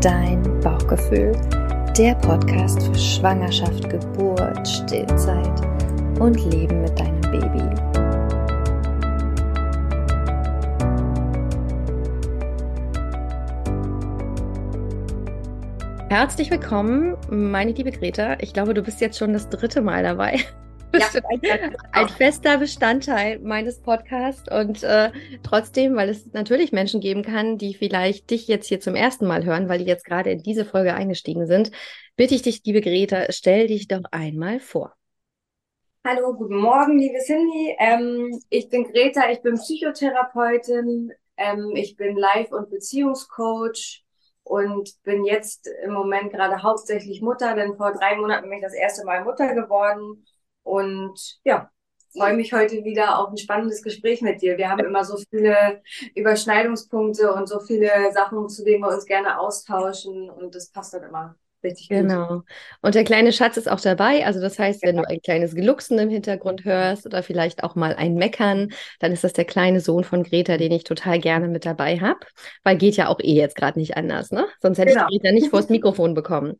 dein Bauchgefühl, der Podcast für Schwangerschaft, Geburt, Stillzeit und Leben mit deinem Baby. Herzlich willkommen, meine liebe Greta. Ich glaube, du bist jetzt schon das dritte Mal dabei bist ja, ein, ein, fester Bestandteil meines Podcasts und äh, trotzdem, weil es natürlich Menschen geben kann, die vielleicht dich jetzt hier zum ersten Mal hören, weil die jetzt gerade in diese Folge eingestiegen sind, bitte ich dich, liebe Greta, stell dich doch einmal vor. Hallo, guten Morgen, liebe Cindy. Ähm, ich bin Greta, ich bin Psychotherapeutin, ähm, ich bin Life- und Beziehungscoach und bin jetzt im Moment gerade hauptsächlich Mutter, denn vor drei Monaten bin ich das erste Mal Mutter geworden und ja, freue mich heute wieder auf ein spannendes Gespräch mit dir. Wir haben immer so viele Überschneidungspunkte und so viele Sachen, zu denen wir uns gerne austauschen und das passt dann immer Richtig genau. Und der kleine Schatz ist auch dabei. Also das heißt, wenn du ein kleines Glucksen im Hintergrund hörst oder vielleicht auch mal ein Meckern, dann ist das der kleine Sohn von Greta, den ich total gerne mit dabei habe. Weil geht ja auch eh jetzt gerade nicht anders, ne? Sonst hätte genau. ich Greta nicht vors Mikrofon bekommen.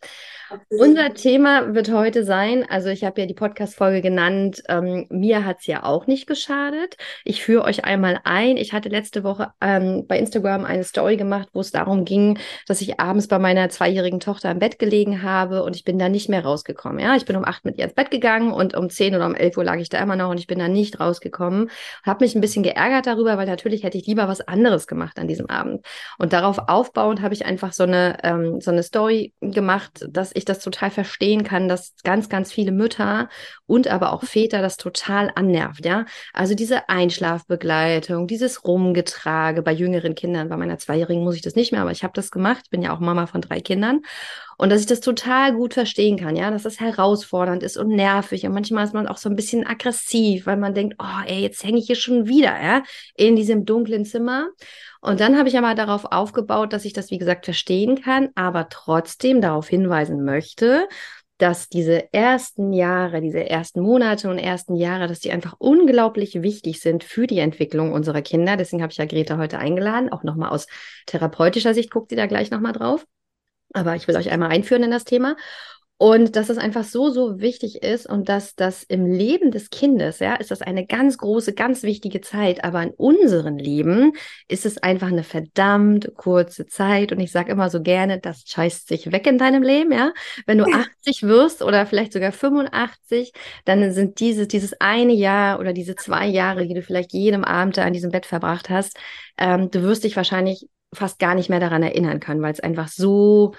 Unser Thema wird heute sein, also ich habe ja die Podcast-Folge genannt, ähm, mir hat es ja auch nicht geschadet. Ich führe euch einmal ein. Ich hatte letzte Woche ähm, bei Instagram eine Story gemacht, wo es darum ging, dass ich abends bei meiner zweijährigen Tochter im Bett gelegen habe und ich bin da nicht mehr rausgekommen. Ja, ich bin um acht mit ihr ins Bett gegangen und um zehn oder um elf Uhr lag ich da immer noch und ich bin da nicht rausgekommen. Habe mich ein bisschen geärgert darüber, weil natürlich hätte ich lieber was anderes gemacht an diesem Abend. Und darauf aufbauend habe ich einfach so eine, ähm, so eine Story gemacht, dass ich das total verstehen kann, dass ganz, ganz viele Mütter und aber auch Väter das total annervt, ja. Also diese Einschlafbegleitung, dieses Rumgetrage bei jüngeren Kindern, bei meiner Zweijährigen muss ich das nicht mehr, aber ich habe das gemacht. Ich bin ja auch Mama von drei Kindern. Und dass ich das total gut verstehen kann, ja, dass das herausfordernd ist und nervig. Und manchmal ist man auch so ein bisschen aggressiv, weil man denkt, oh, ey, jetzt hänge ich hier schon wieder, ja, in diesem dunklen Zimmer. Und dann habe ich aber darauf aufgebaut, dass ich das, wie gesagt, verstehen kann, aber trotzdem darauf hinweisen möchte, dass diese ersten Jahre, diese ersten Monate und ersten Jahre, dass die einfach unglaublich wichtig sind für die Entwicklung unserer Kinder. Deswegen habe ich ja Greta heute eingeladen, auch nochmal aus therapeutischer Sicht guckt sie da gleich nochmal drauf. Aber ich will euch einmal einführen in das Thema. Und dass es einfach so, so wichtig ist und dass das im Leben des Kindes, ja, ist das eine ganz große, ganz wichtige Zeit. Aber in unserem Leben ist es einfach eine verdammt kurze Zeit. Und ich sage immer so gerne, das scheißt sich weg in deinem Leben, ja. Wenn du 80 wirst oder vielleicht sogar 85, dann sind diese, dieses eine Jahr oder diese zwei Jahre, die du vielleicht jedem Abend da an diesem Bett verbracht hast, ähm, du wirst dich wahrscheinlich fast gar nicht mehr daran erinnern können, weil es einfach so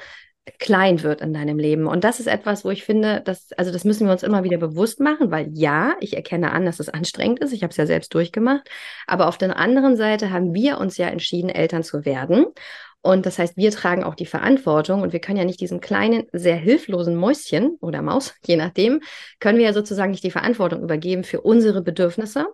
klein wird in deinem Leben. Und das ist etwas, wo ich finde, dass, also das müssen wir uns immer wieder bewusst machen, weil ja, ich erkenne an, dass es anstrengend ist. Ich habe es ja selbst durchgemacht. Aber auf der anderen Seite haben wir uns ja entschieden, Eltern zu werden. Und das heißt, wir tragen auch die Verantwortung und wir können ja nicht diesem kleinen, sehr hilflosen Mäuschen oder Maus, je nachdem, können wir ja sozusagen nicht die Verantwortung übergeben für unsere Bedürfnisse.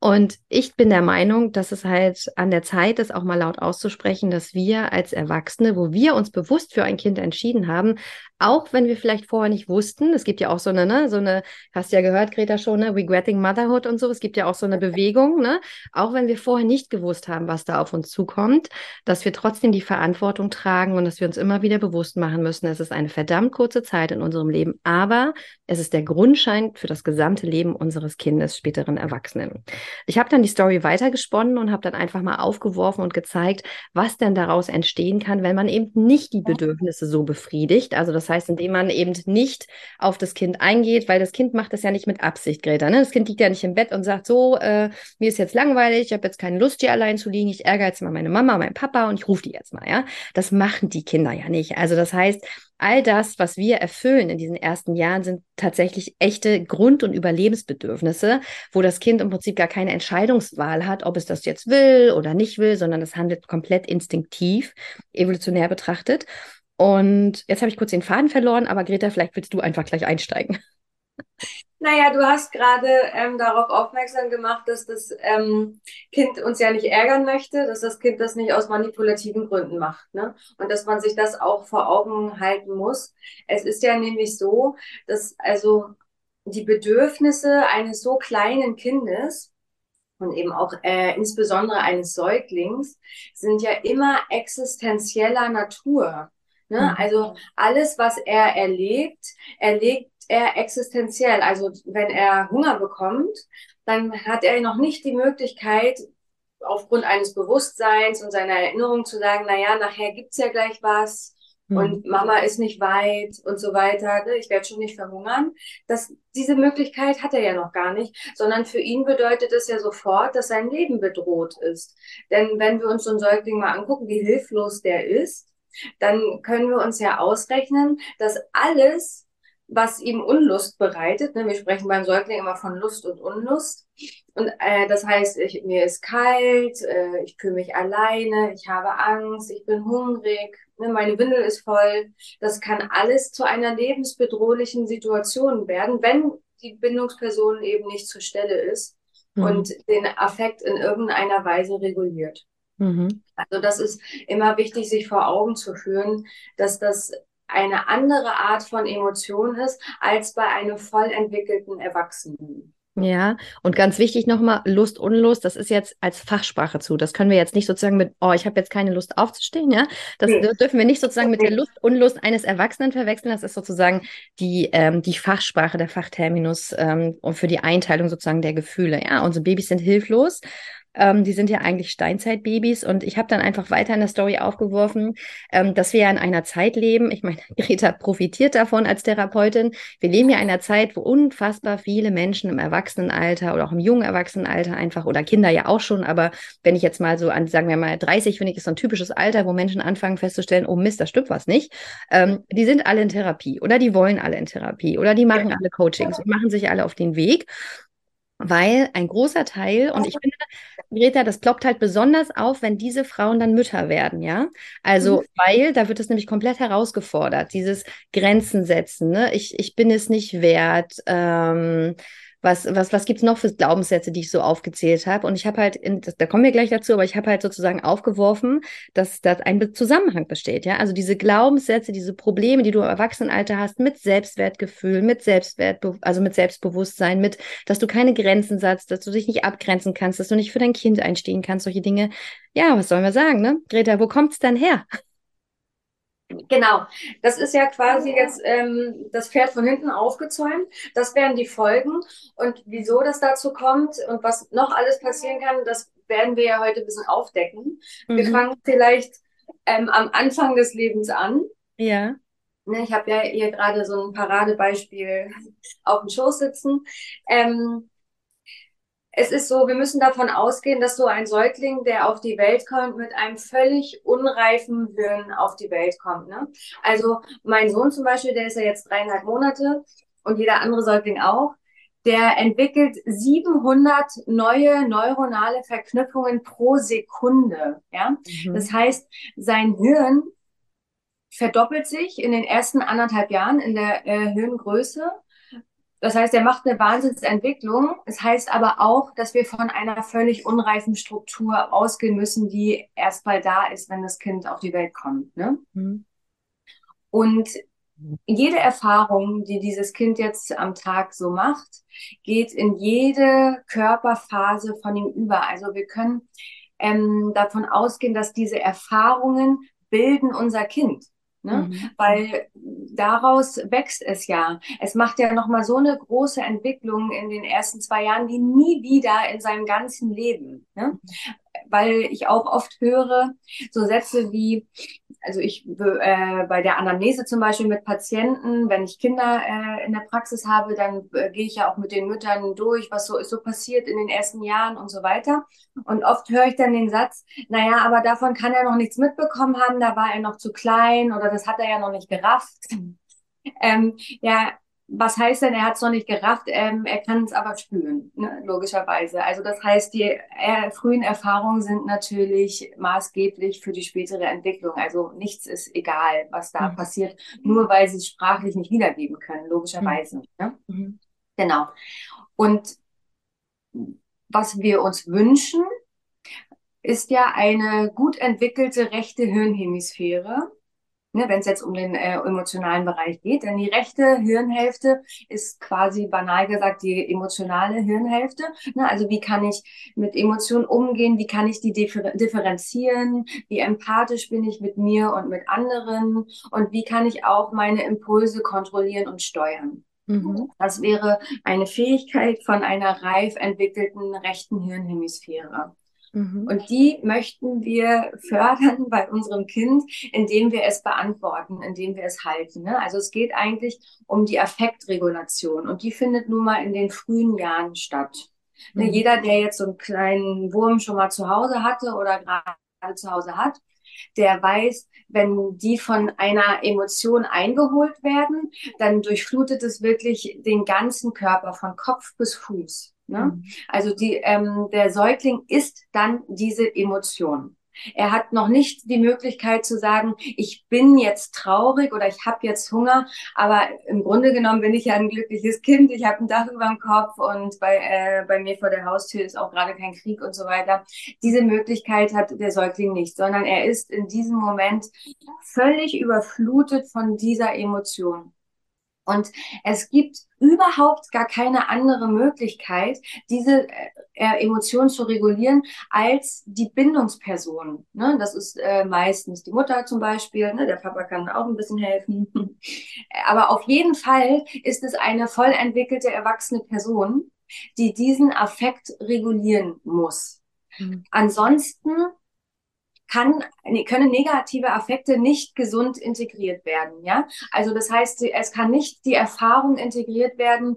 Und ich bin der Meinung, dass es halt an der Zeit ist, auch mal laut auszusprechen, dass wir als Erwachsene, wo wir uns bewusst für ein Kind entschieden haben, auch wenn wir vielleicht vorher nicht wussten, es gibt ja auch so eine, ne, so eine, hast du ja gehört, Greta schon, ne, Regretting Motherhood und so, es gibt ja auch so eine Bewegung, ne, auch wenn wir vorher nicht gewusst haben, was da auf uns zukommt, dass wir trotzdem die Verantwortung tragen und dass wir uns immer wieder bewusst machen müssen, es ist eine verdammt kurze Zeit in unserem Leben, aber es ist der Grundschein für das gesamte Leben unseres Kindes, späteren Erwachsenen. Ich habe dann die Story weitergesponnen und habe dann einfach mal aufgeworfen und gezeigt, was denn daraus entstehen kann, wenn man eben nicht die Bedürfnisse so befriedigt, also das heißt, indem man eben nicht auf das Kind eingeht, weil das Kind macht das ja nicht mit Absicht, Greta. Ne? Das Kind liegt ja nicht im Bett und sagt so, äh, mir ist jetzt langweilig, ich habe jetzt keine Lust, hier allein zu liegen, ich ärgere jetzt mal meine Mama, meinen Papa und ich rufe die jetzt mal. Ja, Das machen die Kinder ja nicht. Also das heißt, all das, was wir erfüllen in diesen ersten Jahren, sind tatsächlich echte Grund- und Überlebensbedürfnisse, wo das Kind im Prinzip gar keine Entscheidungswahl hat, ob es das jetzt will oder nicht will, sondern es handelt komplett instinktiv, evolutionär betrachtet. Und jetzt habe ich kurz den Faden verloren, aber Greta, vielleicht willst du einfach gleich einsteigen. Naja, du hast gerade ähm, darauf aufmerksam gemacht, dass das ähm, Kind uns ja nicht ärgern möchte, dass das Kind das nicht aus manipulativen Gründen macht. Ne? Und dass man sich das auch vor Augen halten muss. Es ist ja nämlich so, dass also die Bedürfnisse eines so kleinen Kindes und eben auch äh, insbesondere eines Säuglings sind ja immer existenzieller Natur. Ne? Mhm. Also alles, was er erlebt, erlebt er existenziell. Also wenn er Hunger bekommt, dann hat er noch nicht die Möglichkeit, aufgrund eines Bewusstseins und seiner Erinnerung zu sagen, na ja, nachher gibt's ja gleich was und mhm. Mama ist nicht weit und so weiter, ne? ich werde schon nicht verhungern. Das, diese Möglichkeit hat er ja noch gar nicht, sondern für ihn bedeutet es ja sofort, dass sein Leben bedroht ist. Denn wenn wir uns so einen Säugling mal angucken, wie hilflos der ist, dann können wir uns ja ausrechnen, dass alles, was ihm Unlust bereitet, ne, wir sprechen beim Säugling immer von Lust und Unlust, und äh, das heißt, ich, mir ist kalt, äh, ich fühle mich alleine, ich habe Angst, ich bin hungrig, ne, meine Windel ist voll. Das kann alles zu einer lebensbedrohlichen Situation werden, wenn die Bindungsperson eben nicht zur Stelle ist mhm. und den Affekt in irgendeiner Weise reguliert. Mhm. Also das ist immer wichtig, sich vor Augen zu führen, dass das eine andere Art von Emotion ist als bei einem voll entwickelten Erwachsenen. Ja, und ganz wichtig nochmal, Lust, Unlust, das ist jetzt als Fachsprache zu. Das können wir jetzt nicht sozusagen mit, oh, ich habe jetzt keine Lust aufzustehen, ja. Das nee. dürfen wir nicht sozusagen mit der Lust, Unlust eines Erwachsenen verwechseln. Das ist sozusagen die, ähm, die Fachsprache, der Fachterminus ähm, und für die Einteilung sozusagen der Gefühle. Ja, unsere Babys sind hilflos ähm, die sind ja eigentlich Steinzeitbabys und ich habe dann einfach weiter in der Story aufgeworfen, ähm, dass wir ja in einer Zeit leben. Ich meine, Greta profitiert davon als Therapeutin. Wir leben ja in einer Zeit, wo unfassbar viele Menschen im Erwachsenenalter oder auch im jungen Erwachsenenalter einfach oder Kinder ja auch schon, aber wenn ich jetzt mal so an, sagen wir mal 30, finde ich, ist so ein typisches Alter, wo Menschen anfangen festzustellen, oh Mist, da stimmt was nicht. Ähm, die sind alle in Therapie oder die wollen alle in Therapie oder die machen alle Coachings und machen sich alle auf den Weg weil ein großer Teil, und ich finde, Greta, das ploppt halt besonders auf, wenn diese Frauen dann Mütter werden, ja. Also, mhm. weil da wird es nämlich komplett herausgefordert, dieses Grenzen setzen, ne? Ich, ich bin es nicht wert, ähm, was, was, was gibt es noch für Glaubenssätze, die ich so aufgezählt habe? Und ich habe halt, in, da kommen wir gleich dazu, aber ich habe halt sozusagen aufgeworfen, dass da ein Zusammenhang besteht. Ja, also diese Glaubenssätze, diese Probleme, die du im Erwachsenenalter hast, mit Selbstwertgefühl, mit Selbstwert, also mit Selbstbewusstsein, mit, dass du keine Grenzen setzt, dass du dich nicht abgrenzen kannst, dass du nicht für dein Kind einstehen kannst, solche Dinge. Ja, was sollen wir sagen, ne? Greta, wo kommt es dann her? Genau, das ist ja quasi jetzt ähm, das Pferd von hinten aufgezäumt. Das wären die Folgen. Und wieso das dazu kommt und was noch alles passieren kann, das werden wir ja heute ein bisschen aufdecken. Mhm. Wir fangen vielleicht ähm, am Anfang des Lebens an. Ja. Ne, ich habe ja hier gerade so ein Paradebeispiel auf dem Schoß sitzen. Ähm, es ist so, wir müssen davon ausgehen, dass so ein Säugling, der auf die Welt kommt, mit einem völlig unreifen Hirn auf die Welt kommt. Ne? Also mein Sohn zum Beispiel, der ist ja jetzt dreieinhalb Monate und jeder andere Säugling auch, der entwickelt 700 neue neuronale Verknüpfungen pro Sekunde. Ja? Mhm. Das heißt, sein Hirn verdoppelt sich in den ersten anderthalb Jahren in der äh, Hirngröße das heißt, er macht eine Wahnsinnsentwicklung. Es heißt aber auch, dass wir von einer völlig unreifen Struktur ausgehen müssen, die erst mal da ist, wenn das Kind auf die Welt kommt. Ne? Mhm. Und jede Erfahrung, die dieses Kind jetzt am Tag so macht, geht in jede Körperphase von ihm über. Also wir können ähm, davon ausgehen, dass diese Erfahrungen bilden unser Kind. Ne? Mhm. Weil daraus wächst es ja. Es macht ja nochmal so eine große Entwicklung in den ersten zwei Jahren, wie nie wieder in seinem ganzen Leben. Ne? Weil ich auch oft höre, so Sätze wie, also ich äh, bei der Anamnese zum Beispiel mit Patienten, wenn ich Kinder äh, in der Praxis habe, dann äh, gehe ich ja auch mit den Müttern durch, was so ist so passiert in den ersten Jahren und so weiter. Und oft höre ich dann den Satz, naja, aber davon kann er noch nichts mitbekommen haben, da war er noch zu klein oder das hat er ja noch nicht gerafft. Ähm, ja, was heißt denn, er hat es noch nicht gerafft, ähm, er kann es aber spüren, ne, logischerweise. Also das heißt, die äh, frühen Erfahrungen sind natürlich maßgeblich für die spätere Entwicklung. Also nichts ist egal, was da mhm. passiert, nur weil sie es sprachlich nicht wiedergeben können, logischerweise. Mhm. Ne? Mhm. Genau. Und was wir uns wünschen, ist ja eine gut entwickelte rechte Hirnhemisphäre ne, wenn es jetzt um den äh, emotionalen Bereich geht. Denn die rechte Hirnhälfte ist quasi banal gesagt die emotionale Hirnhälfte. Ne? Also wie kann ich mit Emotionen umgehen? Wie kann ich die differ differenzieren? Wie empathisch bin ich mit mir und mit anderen? Und wie kann ich auch meine Impulse kontrollieren und steuern? Mhm. Das wäre eine Fähigkeit von einer reif entwickelten rechten Hirnhemisphäre. Mhm. Und die möchten wir fördern bei unserem Kind, indem wir es beantworten, indem wir es halten. Ne? Also es geht eigentlich um die Affektregulation und die findet nun mal in den frühen Jahren statt. Ne, mhm. Jeder, der jetzt so einen kleinen Wurm schon mal zu Hause hatte oder gerade zu Hause hat, der weiß, wenn die von einer Emotion eingeholt werden, dann durchflutet es wirklich den ganzen Körper von Kopf bis Fuß. Ne? Mhm. Also die, ähm, der Säugling ist dann diese Emotion. Er hat noch nicht die Möglichkeit zu sagen, ich bin jetzt traurig oder ich habe jetzt Hunger, aber im Grunde genommen bin ich ja ein glückliches Kind, ich habe ein Dach über dem Kopf und bei, äh, bei mir vor der Haustür ist auch gerade kein Krieg und so weiter. Diese Möglichkeit hat der Säugling nicht, sondern er ist in diesem Moment völlig überflutet von dieser Emotion. Und es gibt überhaupt gar keine andere Möglichkeit, diese äh, äh, Emotionen zu regulieren, als die Bindungsperson. Ne? Das ist äh, meistens die Mutter zum Beispiel. Ne? Der Papa kann auch ein bisschen helfen. Aber auf jeden Fall ist es eine voll entwickelte, erwachsene Person, die diesen Affekt regulieren muss. Mhm. Ansonsten kann, können negative Affekte nicht gesund integriert werden. Ja, also das heißt, es kann nicht die Erfahrung integriert werden.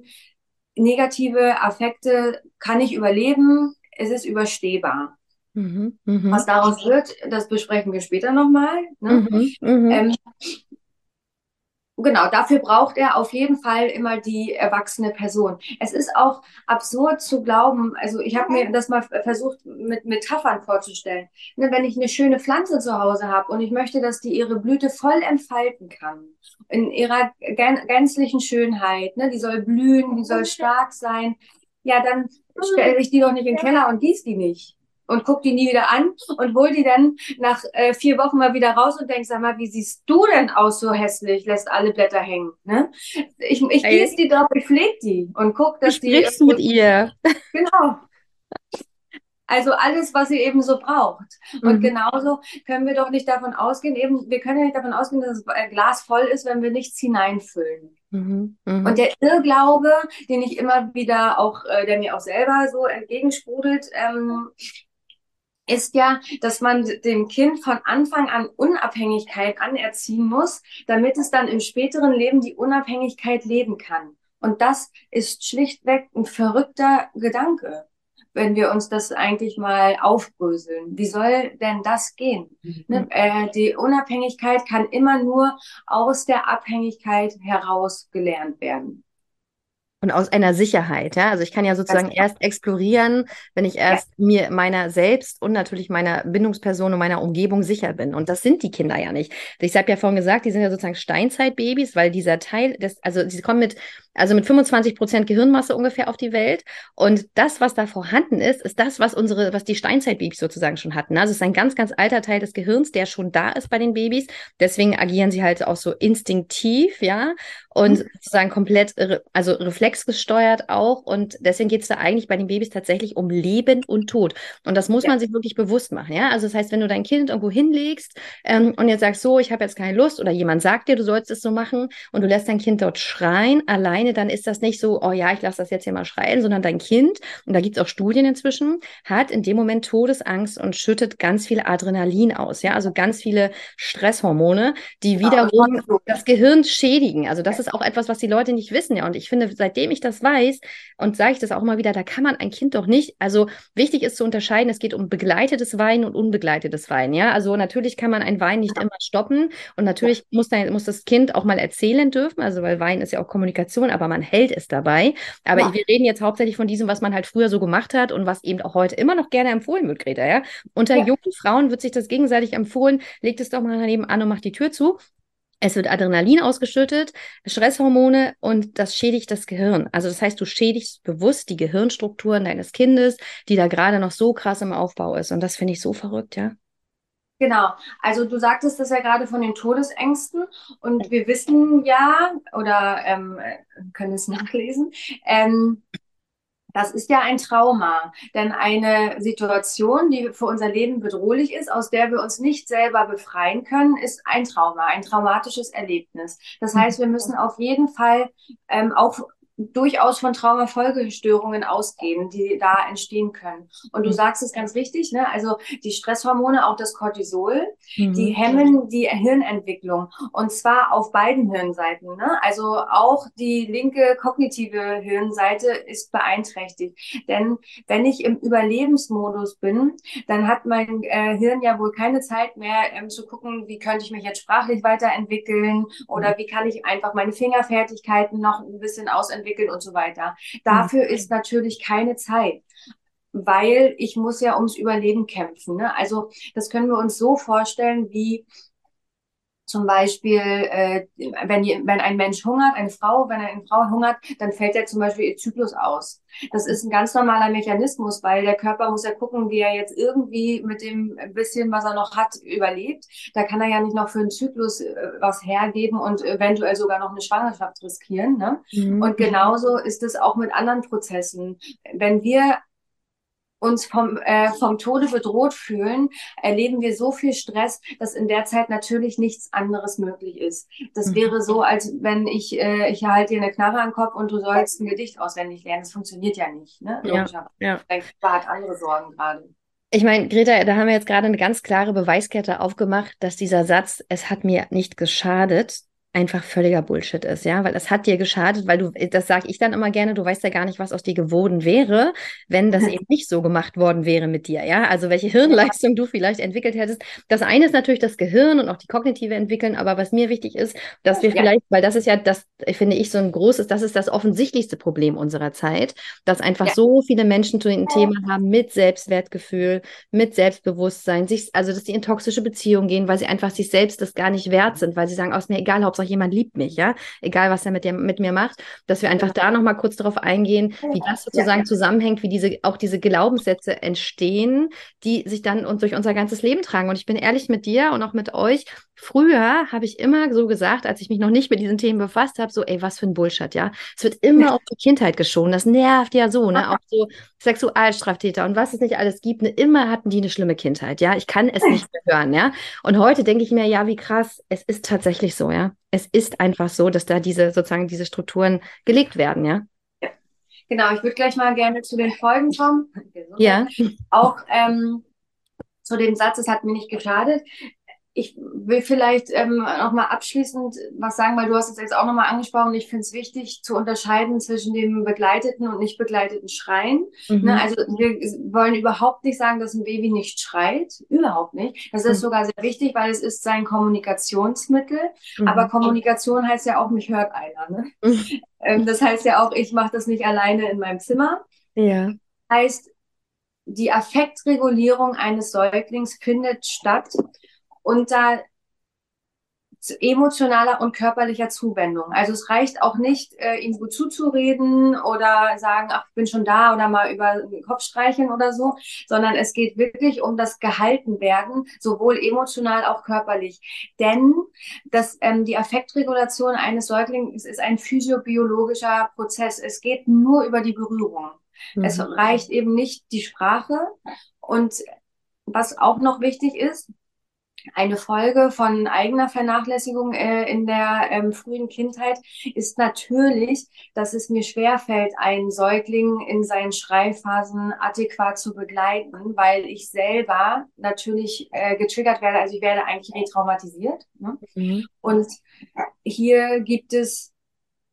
Negative Affekte kann ich überleben. Es ist überstehbar. Mhm, mh. Was daraus wird, das besprechen wir später nochmal. Ne? Mhm, mh. ähm, Genau, dafür braucht er auf jeden Fall immer die erwachsene Person. Es ist auch absurd zu glauben, also ich habe mir das mal versucht mit Metaphern vorzustellen. Ne, wenn ich eine schöne Pflanze zu Hause habe und ich möchte, dass die ihre Blüte voll entfalten kann, in ihrer gänzlichen Schönheit, ne, die soll blühen, die soll stark sein, ja, dann stelle ich die doch nicht in den Keller und gieße die nicht und guck die nie wieder an und hol die dann nach äh, vier Wochen mal wieder raus und denk, sag mal, wie siehst du denn aus so hässlich, lässt alle Blätter hängen. Ne? Ich, ich gieße die drauf, ich pflege die und guck, dass du die. mit ihr. Genau. Also alles, was sie eben so braucht. Und mhm. genauso können wir doch nicht davon ausgehen, eben, wir können ja nicht davon ausgehen, dass das Glas voll ist, wenn wir nichts hineinfüllen. Mhm. Mhm. Und der Irrglaube, den ich immer wieder auch, äh, der mir auch selber so entgegensprudelt, ähm, ist ja, dass man dem Kind von Anfang an Unabhängigkeit anerziehen muss, damit es dann im späteren Leben die Unabhängigkeit leben kann. Und das ist schlichtweg ein verrückter Gedanke, wenn wir uns das eigentlich mal aufbröseln. Wie soll denn das gehen? Mhm. Ne? Äh, die Unabhängigkeit kann immer nur aus der Abhängigkeit heraus gelernt werden. Und aus einer Sicherheit, ja. Also ich kann ja sozusagen genau. erst explorieren, wenn ich erst ja. mir meiner selbst und natürlich meiner Bindungsperson und meiner Umgebung sicher bin. Und das sind die Kinder ja nicht. Ich habe ja vorhin gesagt, die sind ja sozusagen Steinzeitbabys, weil dieser Teil des, also sie kommen mit also mit 25 Prozent Gehirnmasse ungefähr auf die Welt. Und das, was da vorhanden ist, ist das, was unsere, was die Steinzeitbabys sozusagen schon hatten. Also es ist ein ganz, ganz alter Teil des Gehirns, der schon da ist bei den Babys. Deswegen agieren sie halt auch so instinktiv, ja, und mhm. sozusagen komplett, also reflexgesteuert auch. Und deswegen geht es da eigentlich bei den Babys tatsächlich um Leben und Tod. Und das muss ja. man sich wirklich bewusst machen, ja. Also das heißt, wenn du dein Kind irgendwo hinlegst ähm, und jetzt sagst, so, ich habe jetzt keine Lust, oder jemand sagt dir, du sollst es so machen, und du lässt dein Kind dort schreien, allein alleine, dann ist das nicht so, oh ja, ich lasse das jetzt hier mal schreien, sondern dein Kind, und da gibt es auch Studien inzwischen, hat in dem Moment Todesangst und schüttet ganz viel Adrenalin aus, ja, also ganz viele Stresshormone, die wiederum ja, das Gehirn schädigen. Also das ist auch etwas, was die Leute nicht wissen, ja. Und ich finde, seitdem ich das weiß, und sage ich das auch mal wieder, da kann man ein Kind doch nicht, also wichtig ist zu unterscheiden, es geht um begleitetes Weinen und unbegleitetes Weinen, ja. Also natürlich kann man ein Wein nicht immer stoppen und natürlich muss, dann, muss das Kind auch mal erzählen dürfen, also weil Wein ist ja auch Kommunikation, aber man hält es dabei. Aber ja. wir reden jetzt hauptsächlich von diesem, was man halt früher so gemacht hat und was eben auch heute immer noch gerne empfohlen wird, Greta, ja. Unter ja. jungen Frauen wird sich das gegenseitig empfohlen, legt es doch mal daneben an und macht die Tür zu. Es wird Adrenalin ausgeschüttet, Stresshormone und das schädigt das Gehirn. Also das heißt, du schädigst bewusst die Gehirnstrukturen deines Kindes, die da gerade noch so krass im Aufbau ist. Und das finde ich so verrückt, ja. Genau, also du sagtest das ja gerade von den Todesängsten und wir wissen ja oder ähm, können es nachlesen, ähm, das ist ja ein Trauma, denn eine Situation, die für unser Leben bedrohlich ist, aus der wir uns nicht selber befreien können, ist ein Trauma, ein traumatisches Erlebnis. Das heißt, wir müssen auf jeden Fall ähm, auch durchaus von Traumafolgestörungen ausgehen, die da entstehen können. Und du mhm. sagst es ganz richtig, ne? Also die Stresshormone, auch das Cortisol, mhm. die hemmen die Hirnentwicklung. Und zwar auf beiden Hirnseiten. Ne? Also auch die linke kognitive Hirnseite ist beeinträchtigt. Denn wenn ich im Überlebensmodus bin, dann hat mein äh, Hirn ja wohl keine Zeit mehr ähm, zu gucken, wie könnte ich mich jetzt sprachlich weiterentwickeln oder mhm. wie kann ich einfach meine Fingerfertigkeiten noch ein bisschen ausentwickeln entwickeln und so weiter. Dafür ist natürlich keine Zeit weil ich muss ja ums Überleben kämpfen. Ne? Also das können wir uns so vorstellen, wie zum Beispiel, äh, wenn, wenn ein Mensch hungert, eine Frau, wenn eine Frau hungert, dann fällt ja zum Beispiel ihr Zyklus aus. Das ist ein ganz normaler Mechanismus, weil der Körper muss ja gucken, wie er jetzt irgendwie mit dem bisschen, was er noch hat, überlebt. Da kann er ja nicht noch für einen Zyklus äh, was hergeben und eventuell sogar noch eine Schwangerschaft riskieren. Ne? Mhm. Und genauso ist es auch mit anderen Prozessen. Wenn wir uns vom, äh, vom Tode bedroht fühlen, erleben wir so viel Stress, dass in der Zeit natürlich nichts anderes möglich ist. Das mhm. wäre so, als wenn ich, äh, ich halte dir eine Knarre am Kopf und du sollst ein Gedicht auswendig lernen. Das funktioniert ja nicht. Ne? Ja, ja. Körper hat andere Sorgen gerade. Ich meine, Greta, da haben wir jetzt gerade eine ganz klare Beweiskette aufgemacht, dass dieser Satz, es hat mir nicht geschadet, einfach völliger Bullshit ist, ja, weil es hat dir geschadet, weil du, das sage ich dann immer gerne, du weißt ja gar nicht, was aus dir geworden wäre, wenn das eben nicht so gemacht worden wäre mit dir, ja, also welche Hirnleistung du vielleicht entwickelt hättest. Das eine ist natürlich das Gehirn und auch die kognitive entwickeln, aber was mir wichtig ist, dass wir vielleicht, weil das ist ja das, finde ich, so ein großes, das ist das offensichtlichste Problem unserer Zeit, dass einfach ja. so viele Menschen zu dem Thema haben mit Selbstwertgefühl, mit Selbstbewusstsein, sich, also dass die in toxische Beziehungen gehen, weil sie einfach sich selbst das gar nicht wert sind, weil sie sagen, aus mir egal, Hauptsache Hauptsache jemand liebt mich, ja, egal was er mit, dem, mit mir macht, dass wir einfach da nochmal kurz darauf eingehen, wie das sozusagen ja, zusammenhängt, wie diese, auch diese Glaubenssätze entstehen, die sich dann und durch unser ganzes Leben tragen. Und ich bin ehrlich mit dir und auch mit euch, Früher habe ich immer so gesagt, als ich mich noch nicht mit diesen Themen befasst habe, so, ey, was für ein Bullshit, ja. Es wird immer auf die Kindheit geschoben. Das nervt ja so, ne? Auch so Sexualstraftäter und was es nicht alles gibt, ne? Immer hatten die eine schlimme Kindheit, ja. Ich kann es nicht mehr hören, ja. Und heute denke ich mir, ja, wie krass, es ist tatsächlich so, ja. Es ist einfach so, dass da diese, sozusagen, diese Strukturen gelegt werden, ja. Genau, ich würde gleich mal gerne zu den Folgen kommen. Ja. Auch ähm, zu dem Satz, es hat mir nicht geschadet ich will vielleicht ähm, nochmal abschließend was sagen, weil du hast es jetzt auch nochmal angesprochen. Ich finde es wichtig zu unterscheiden zwischen dem begleiteten und nicht begleiteten Schreien. Mhm. Ne, also wir wollen überhaupt nicht sagen, dass ein Baby nicht schreit. Überhaupt nicht. Das ist mhm. sogar sehr wichtig, weil es ist sein Kommunikationsmittel. Mhm. Aber Kommunikation heißt ja auch, mich hört einer. Ne? Mhm. Ähm, das heißt ja auch, ich mache das nicht alleine in meinem Zimmer. Ja. Heißt, die Affektregulierung eines Säuglings findet statt unter emotionaler und körperlicher Zuwendung. Also es reicht auch nicht, äh, ihm gut zuzureden oder sagen, ach, ich bin schon da oder mal über den Kopf streicheln oder so, sondern es geht wirklich um das Gehaltenwerden, sowohl emotional auch körperlich. Denn das, ähm, die Affektregulation eines Säuglings ist ein physiobiologischer Prozess. Es geht nur über die Berührung. Mhm. Es reicht eben nicht die Sprache. Und was auch noch wichtig ist, eine Folge von eigener Vernachlässigung äh, in der ähm, frühen Kindheit ist natürlich, dass es mir schwerfällt, einen Säugling in seinen Schreiphasen adäquat zu begleiten, weil ich selber natürlich äh, getriggert werde. Also ich werde eigentlich retraumatisiert. Ne? Mhm. Und hier gibt es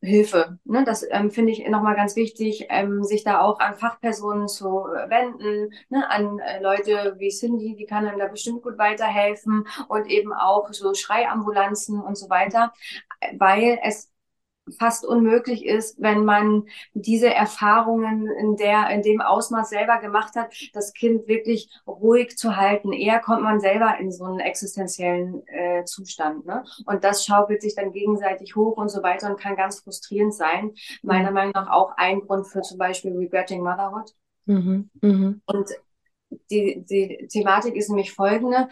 Hilfe. Ne? Das ähm, finde ich nochmal ganz wichtig, ähm, sich da auch an Fachpersonen zu wenden, ne? an äh, Leute wie Cindy, die kann einem da bestimmt gut weiterhelfen und eben auch so Schreiambulanzen und so weiter, weil es fast unmöglich ist, wenn man diese Erfahrungen in der, in dem Ausmaß selber gemacht hat, das Kind wirklich ruhig zu halten. Eher kommt man selber in so einen existenziellen äh, Zustand. Ne? Und das schaukelt sich dann gegenseitig hoch und so weiter und kann ganz frustrierend sein. Meiner mhm. Meinung nach auch ein Grund für zum Beispiel Regretting Motherhood. Mhm. Mhm. Und die, die Thematik ist nämlich folgende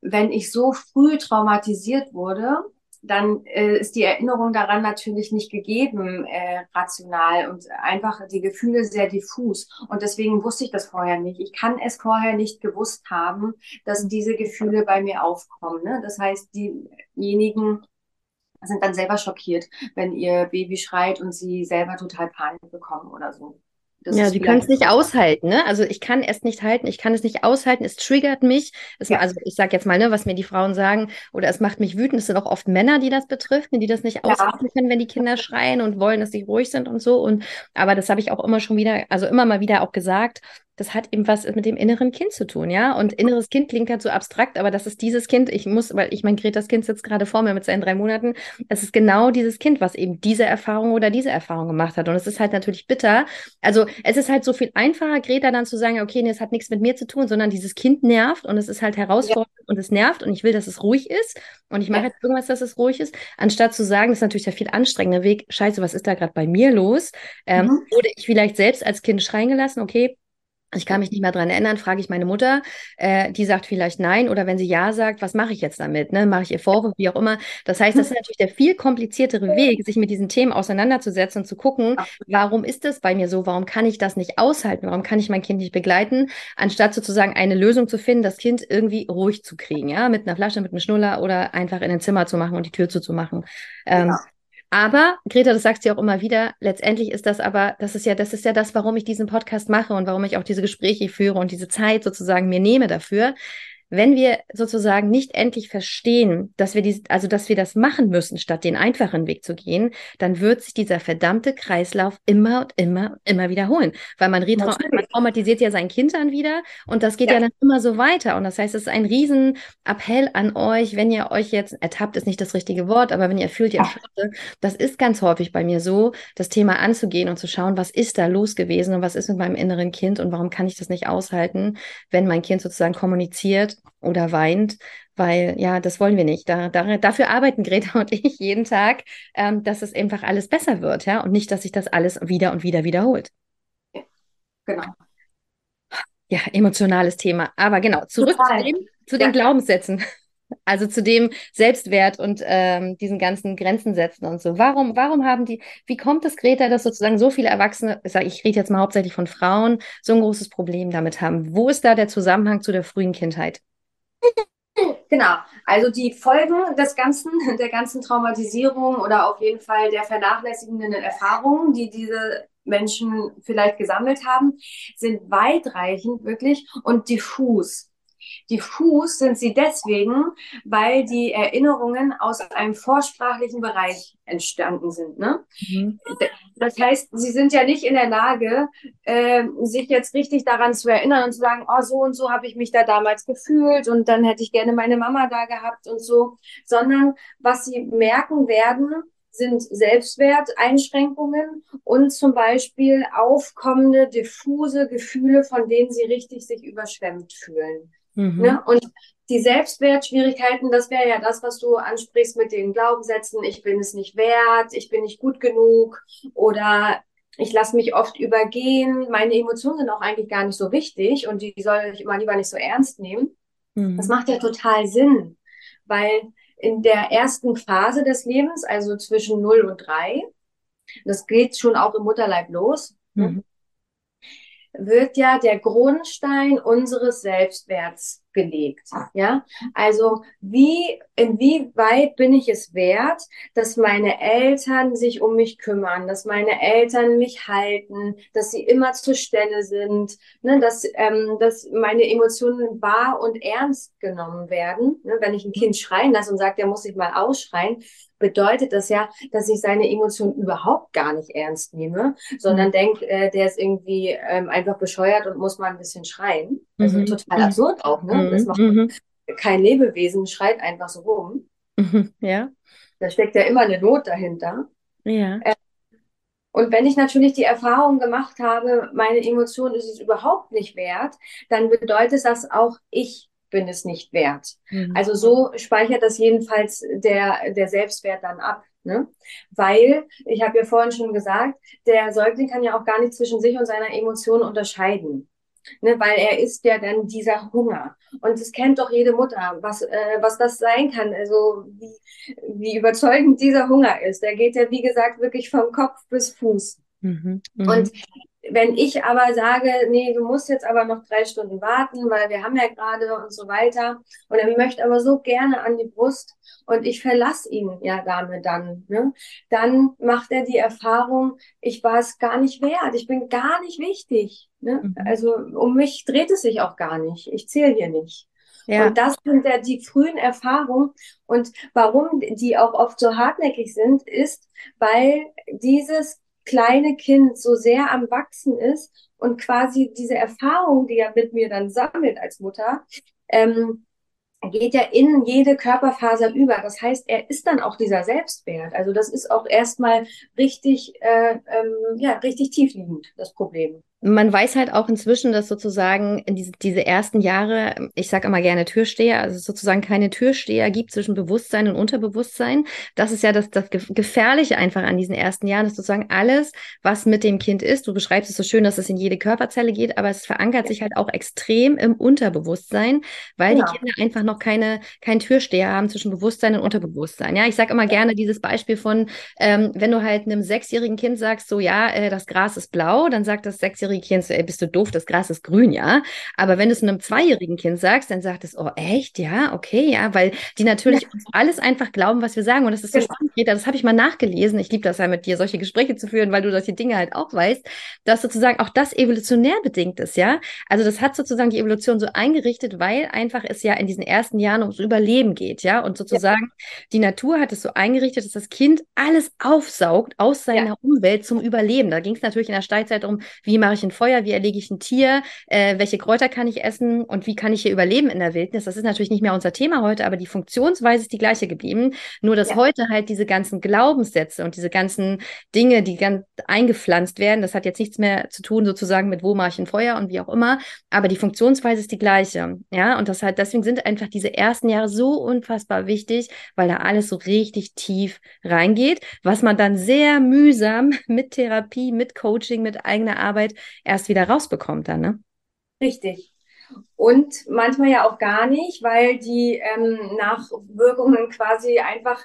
wenn ich so früh traumatisiert wurde, dann äh, ist die Erinnerung daran natürlich nicht gegeben, äh, rational und einfach die Gefühle sehr diffus. Und deswegen wusste ich das vorher nicht. Ich kann es vorher nicht gewusst haben, dass diese Gefühle bei mir aufkommen. Ne? Das heißt, diejenigen sind dann selber schockiert, wenn ihr Baby schreit und sie selber total Panik bekommen oder so. Das ja, sie können es nicht aushalten, ne? Also ich kann es nicht halten, ich kann es nicht aushalten, es triggert mich. Es, ja. Also ich sage jetzt mal, ne, was mir die Frauen sagen, oder es macht mich wütend. Es sind auch oft Männer, die das betrifft, ne, die das nicht ja. aushalten können, wenn die Kinder schreien und wollen, dass sie ruhig sind und so. Und aber das habe ich auch immer schon wieder, also immer mal wieder auch gesagt, das hat eben was mit dem inneren Kind zu tun, ja. Und inneres Kind klingt halt so abstrakt, aber das ist dieses Kind. Ich muss, weil ich mein Gretas Kind sitzt gerade vor mir mit seinen drei Monaten. Es ist genau dieses Kind, was eben diese Erfahrung oder diese Erfahrung gemacht hat. Und es ist halt natürlich bitter. Also es ist halt so viel einfacher, Greta dann zu sagen, okay, nee, es hat nichts mit mir zu tun, sondern dieses Kind nervt und es ist halt herausfordernd ja. und es nervt und ich will, dass es ruhig ist und ich mache ja. jetzt irgendwas, dass es ruhig ist, anstatt zu sagen, das ist natürlich der viel anstrengende Weg. Scheiße, was ist da gerade bei mir los? Ähm, mhm. Wurde ich vielleicht selbst als Kind schreien gelassen? Okay, ich kann mich nicht mehr dran erinnern, frage ich meine Mutter, äh, die sagt vielleicht nein oder wenn sie ja sagt, was mache ich jetzt damit? Ne? Mache ich ihr Vorwurf, wie auch immer. Das heißt, das ist natürlich der viel kompliziertere Weg, sich mit diesen Themen auseinanderzusetzen und zu gucken, warum ist das bei mir so? Warum kann ich das nicht aushalten? Warum kann ich mein Kind nicht begleiten? Anstatt sozusagen eine Lösung zu finden, das Kind irgendwie ruhig zu kriegen, ja, mit einer Flasche, mit einem Schnuller oder einfach in ein Zimmer zu machen und die Tür zuzumachen. Ähm, ja. Aber, Greta, das sagst du ja auch immer wieder, letztendlich ist das aber, das ist ja, das ist ja das, warum ich diesen Podcast mache und warum ich auch diese Gespräche führe und diese Zeit sozusagen mir nehme dafür, wenn wir sozusagen nicht endlich verstehen, dass wir dies, also dass wir das machen müssen, statt den einfachen Weg zu gehen, dann wird sich dieser verdammte Kreislauf immer und immer, immer wiederholen. Weil man, retra man traumatisiert ja sein Kind dann wieder und das geht ja. ja. dann immer so weiter. Und das heißt, es ist ein Riesenappell an euch, wenn ihr euch jetzt ertappt, ist nicht das richtige Wort, aber wenn ihr fühlt, ihr Schritte, das ist ganz häufig bei mir so, das Thema anzugehen und zu schauen, was ist da los gewesen und was ist mit meinem inneren Kind und warum kann ich das nicht aushalten, wenn mein Kind sozusagen kommuniziert oder weint, weil ja, das wollen wir nicht. Da, da, dafür arbeiten Greta und ich jeden Tag, ähm, dass es einfach alles besser wird, ja, und nicht, dass sich das alles wieder und wieder wiederholt. genau. Ja, emotionales Thema. Aber genau, zurück zu, dem, zu den Glaubenssätzen. Also zu dem Selbstwert und ähm, diesen ganzen Grenzen setzen und so. Warum, warum haben die, wie kommt es, Greta, dass sozusagen so viele Erwachsene, ich, ich rede jetzt mal hauptsächlich von Frauen, so ein großes Problem damit haben? Wo ist da der Zusammenhang zu der frühen Kindheit? Genau, also die Folgen des Ganzen, der ganzen Traumatisierung oder auf jeden Fall der vernachlässigenden Erfahrungen, die diese Menschen vielleicht gesammelt haben, sind weitreichend wirklich und diffus. Diffus sind sie deswegen, weil die Erinnerungen aus einem vorsprachlichen Bereich entstanden sind. Ne? Mhm. Das heißt, sie sind ja nicht in der Lage, äh, sich jetzt richtig daran zu erinnern und zu sagen, oh, so und so habe ich mich da damals gefühlt und dann hätte ich gerne meine Mama da gehabt und so, sondern was sie merken werden, sind Selbstwerteinschränkungen und zum Beispiel aufkommende diffuse Gefühle, von denen sie richtig sich überschwemmt fühlen. Mhm. Ne? Und die Selbstwertschwierigkeiten, das wäre ja das, was du ansprichst mit den Glaubenssätzen, ich bin es nicht wert, ich bin nicht gut genug oder ich lasse mich oft übergehen, meine Emotionen sind auch eigentlich gar nicht so wichtig und die soll ich immer lieber nicht so ernst nehmen. Mhm. Das macht ja total Sinn, weil in der ersten Phase des Lebens, also zwischen 0 und 3, das geht schon auch im Mutterleib los, ne? mhm wird ja der Grundstein unseres Selbstwerts gelegt. Ja, also wie, inwieweit bin ich es wert, dass meine Eltern sich um mich kümmern, dass meine Eltern mich halten, dass sie immer zur Stelle sind, ne, dass, ähm, dass meine Emotionen wahr und ernst genommen werden. Ne, wenn ich ein Kind schreien lasse und sage, der muss sich mal ausschreien, bedeutet das ja, dass ich seine Emotionen überhaupt gar nicht ernst nehme, sondern mhm. denke, äh, der ist irgendwie ähm, einfach bescheuert und muss mal ein bisschen schreien. Also mhm. total absurd auch, ne? Mhm. Das macht mhm. kein Lebewesen, schreit einfach so rum. Mhm. Ja. Da steckt ja immer eine Not dahinter. Ja. Äh, und wenn ich natürlich die Erfahrung gemacht habe, meine Emotion ist es überhaupt nicht wert, dann bedeutet das auch, ich bin es nicht wert. Mhm. Also so speichert das jedenfalls der, der Selbstwert dann ab. Ne? Weil, ich habe ja vorhin schon gesagt, der Säugling kann ja auch gar nicht zwischen sich und seiner Emotion unterscheiden. ne, weil er ist ja dann dieser Hunger. Und es kennt doch jede Mutter, was, äh, was das sein kann. Also wie, wie überzeugend dieser Hunger ist. Der geht ja, wie gesagt, wirklich vom Kopf bis Fuß. Mhm, mh. Und wenn ich aber sage, nee, du musst jetzt aber noch drei Stunden warten, weil wir haben ja gerade und so weiter, und er möchte aber so gerne an die Brust und ich verlasse ihn ja damit dann, ne? dann macht er die Erfahrung, ich war es gar nicht wert, ich bin gar nicht wichtig. Ne? Mhm. Also um mich dreht es sich auch gar nicht, ich zähle hier nicht. Ja. Und das sind ja die frühen Erfahrungen. Und warum die auch oft so hartnäckig sind, ist, weil dieses kleine Kind so sehr am Wachsen ist und quasi diese Erfahrung, die er mit mir dann sammelt als Mutter, ähm, geht ja in jede Körperfaser über. Das heißt, er ist dann auch dieser Selbstwert. Also das ist auch erstmal richtig, äh, ähm, ja, richtig tiefliegend, das Problem man weiß halt auch inzwischen, dass sozusagen in diese, diese ersten Jahre, ich sage immer gerne Türsteher, also sozusagen keine Türsteher gibt zwischen Bewusstsein und Unterbewusstsein. Das ist ja das, das Gefährliche einfach an diesen ersten Jahren, dass sozusagen alles, was mit dem Kind ist, du beschreibst es so schön, dass es in jede Körperzelle geht, aber es verankert sich halt auch extrem im Unterbewusstsein, weil ja. die Kinder einfach noch keine, keinen Türsteher haben zwischen Bewusstsein und Unterbewusstsein. Ja, ich sage immer gerne dieses Beispiel von, ähm, wenn du halt einem sechsjährigen Kind sagst, so ja, äh, das Gras ist blau, dann sagt das sechsjährige zweijährigen Kind so, ey, bist du doof, das Gras ist grün, ja. Aber wenn du es einem zweijährigen Kind sagst, dann sagt es, oh, echt, ja, okay, ja, weil die natürlich ja. alles einfach glauben, was wir sagen. Und das ist so genau. spannend, Greta, das habe ich mal nachgelesen. Ich liebe das ja mit dir, solche Gespräche zu führen, weil du solche Dinge halt auch weißt, dass sozusagen auch das evolutionär bedingt ist, ja. Also das hat sozusagen die Evolution so eingerichtet, weil einfach es ja in diesen ersten Jahren ums Überleben geht, ja. Und sozusagen ja. die Natur hat es so eingerichtet, dass das Kind alles aufsaugt aus seiner ja. Umwelt zum Überleben. Da ging es natürlich in der Steinzeit um, wie mache ich ich ein Feuer, wie erlege ich ein Tier, äh, welche Kräuter kann ich essen und wie kann ich hier überleben in der Wildnis. Das ist natürlich nicht mehr unser Thema heute, aber die Funktionsweise ist die gleiche geblieben. Nur, dass ja. heute halt diese ganzen Glaubenssätze und diese ganzen Dinge, die ganz eingepflanzt werden, das hat jetzt nichts mehr zu tun sozusagen mit wo mache ich ein Feuer und wie auch immer, aber die Funktionsweise ist die gleiche. Ja, und das halt, deswegen sind einfach diese ersten Jahre so unfassbar wichtig, weil da alles so richtig tief reingeht, was man dann sehr mühsam mit Therapie, mit Coaching, mit eigener Arbeit erst wieder rausbekommt dann, ne? Richtig. Und manchmal ja auch gar nicht, weil die ähm, Nachwirkungen quasi einfach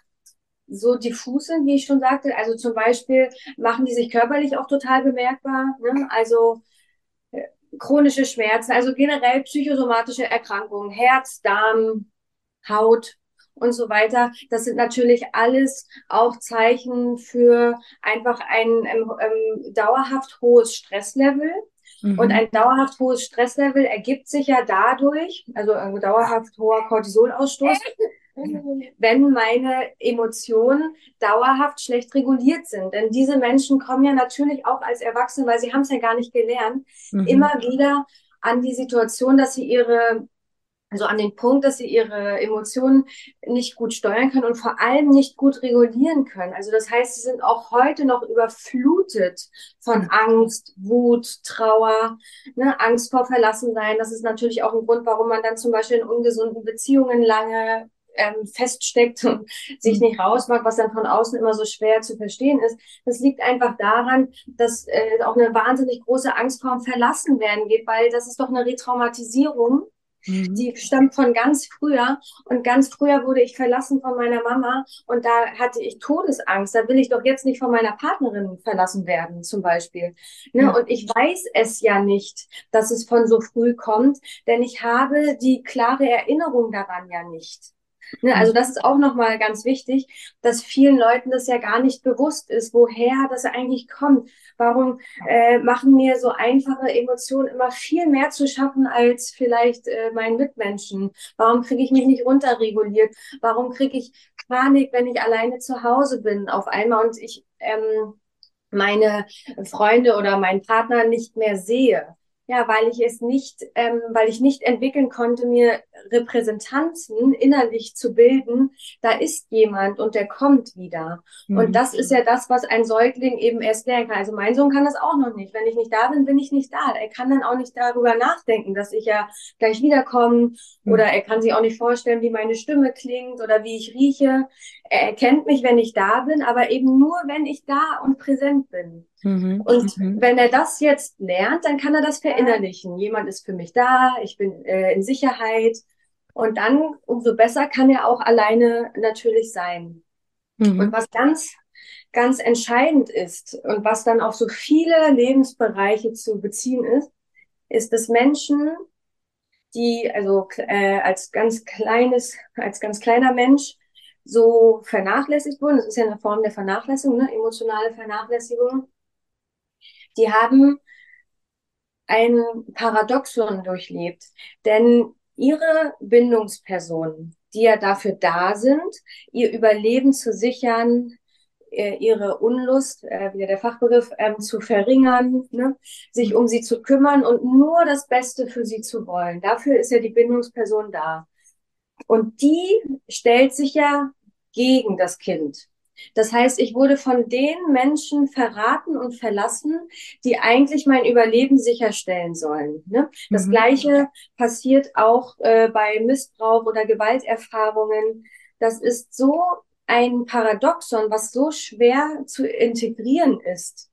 so diffus sind, wie ich schon sagte. Also zum Beispiel machen die sich körperlich auch total bemerkbar. Ne? Also äh, chronische Schmerzen, also generell psychosomatische Erkrankungen, Herz, Darm, Haut und so weiter. Das sind natürlich alles auch Zeichen für einfach ein ähm, ähm, dauerhaft hohes Stresslevel. Mhm. Und ein dauerhaft hohes Stresslevel ergibt sich ja dadurch, also ein dauerhaft hoher Cortisolausstoß, wenn meine Emotionen dauerhaft schlecht reguliert sind. Denn diese Menschen kommen ja natürlich auch als Erwachsene, weil sie haben es ja gar nicht gelernt, mhm. immer wieder an die Situation, dass sie ihre also an den Punkt, dass sie ihre Emotionen nicht gut steuern können und vor allem nicht gut regulieren können. Also das heißt, sie sind auch heute noch überflutet von mhm. Angst, Wut, Trauer, ne, Angst vor Verlassensein. Das ist natürlich auch ein Grund, warum man dann zum Beispiel in ungesunden Beziehungen lange ähm, feststeckt und sich mhm. nicht rausmacht, was dann von außen immer so schwer zu verstehen ist. Das liegt einfach daran, dass äh, auch eine wahnsinnig große Angst vor dem Verlassen werden geht, weil das ist doch eine Retraumatisierung Mhm. Die stammt von ganz früher. Und ganz früher wurde ich verlassen von meiner Mama und da hatte ich Todesangst. Da will ich doch jetzt nicht von meiner Partnerin verlassen werden, zum Beispiel. Ne? Ja. Und ich weiß es ja nicht, dass es von so früh kommt, denn ich habe die klare Erinnerung daran ja nicht. Ne, also das ist auch nochmal ganz wichtig, dass vielen Leuten das ja gar nicht bewusst ist, woher das eigentlich kommt. Warum äh, machen mir so einfache Emotionen immer viel mehr zu schaffen als vielleicht äh, meinen Mitmenschen? Warum kriege ich mich nicht runterreguliert? Warum kriege ich Panik, wenn ich alleine zu Hause bin auf einmal und ich ähm, meine Freunde oder meinen Partner nicht mehr sehe? Ja, weil ich es nicht, ähm, weil ich nicht entwickeln konnte, mir Repräsentanzen innerlich zu bilden, da ist jemand und der kommt wieder. Mhm. Und das ist ja das, was ein Säugling eben erst lernen kann. Also mein Sohn kann das auch noch nicht. Wenn ich nicht da bin, bin ich nicht da. Er kann dann auch nicht darüber nachdenken, dass ich ja gleich wiederkomme mhm. oder er kann sich auch nicht vorstellen, wie meine Stimme klingt oder wie ich rieche. Er erkennt mich, wenn ich da bin, aber eben nur, wenn ich da und präsent bin. Mhm. Und mhm. wenn er das jetzt lernt, dann kann er das verinnerlichen. Jemand ist für mich da, ich bin äh, in Sicherheit. Und dann, umso besser kann er auch alleine natürlich sein. Mhm. Und was ganz, ganz entscheidend ist und was dann auf so viele Lebensbereiche zu beziehen ist, ist, dass Menschen, die also äh, als ganz kleines, als ganz kleiner Mensch so vernachlässigt wurden, das ist ja eine Form der Vernachlässigung, ne? emotionale Vernachlässigung, die haben ein Paradoxon durchlebt. Denn ihre Bindungspersonen, die ja dafür da sind, ihr Überleben zu sichern, äh, ihre Unlust, äh, wieder der Fachbegriff, ähm, zu verringern, ne? sich um sie zu kümmern und nur das Beste für sie zu wollen. Dafür ist ja die Bindungsperson da. Und die stellt sich ja gegen das Kind. Das heißt, ich wurde von den Menschen verraten und verlassen, die eigentlich mein Überleben sicherstellen sollen. Ne? Das mhm. Gleiche passiert auch äh, bei Missbrauch oder Gewalterfahrungen. Das ist so ein Paradoxon, was so schwer zu integrieren ist.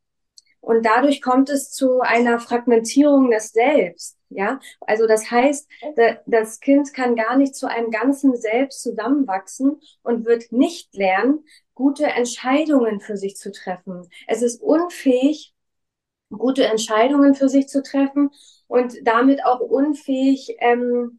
Und dadurch kommt es zu einer Fragmentierung des Selbst. Ja, also das heißt, das Kind kann gar nicht zu einem ganzen Selbst zusammenwachsen und wird nicht lernen, gute Entscheidungen für sich zu treffen. Es ist unfähig, gute Entscheidungen für sich zu treffen und damit auch unfähig, ähm,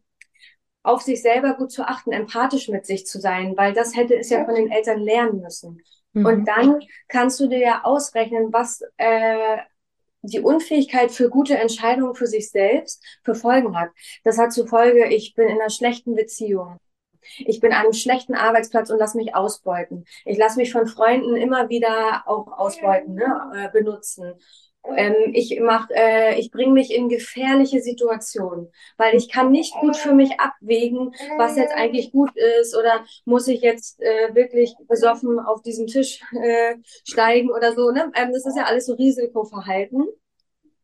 auf sich selber gut zu achten, empathisch mit sich zu sein, weil das hätte es ja von den Eltern lernen müssen. Mhm. Und dann kannst du dir ja ausrechnen, was äh, die Unfähigkeit für gute Entscheidungen für sich selbst für Folgen hat. Das hat zur Folge, ich bin in einer schlechten Beziehung. Ich bin an einem schlechten Arbeitsplatz und lass mich ausbeuten. Ich lasse mich von Freunden immer wieder auch ausbeuten, ne, äh, benutzen. Ähm, ich mach, äh, ich bringe mich in gefährliche Situationen, weil ich kann nicht gut für mich abwägen, was jetzt eigentlich gut ist oder muss ich jetzt äh, wirklich besoffen auf diesen Tisch äh, steigen oder so. Ne? Ähm, das ist ja alles so Risikoverhalten.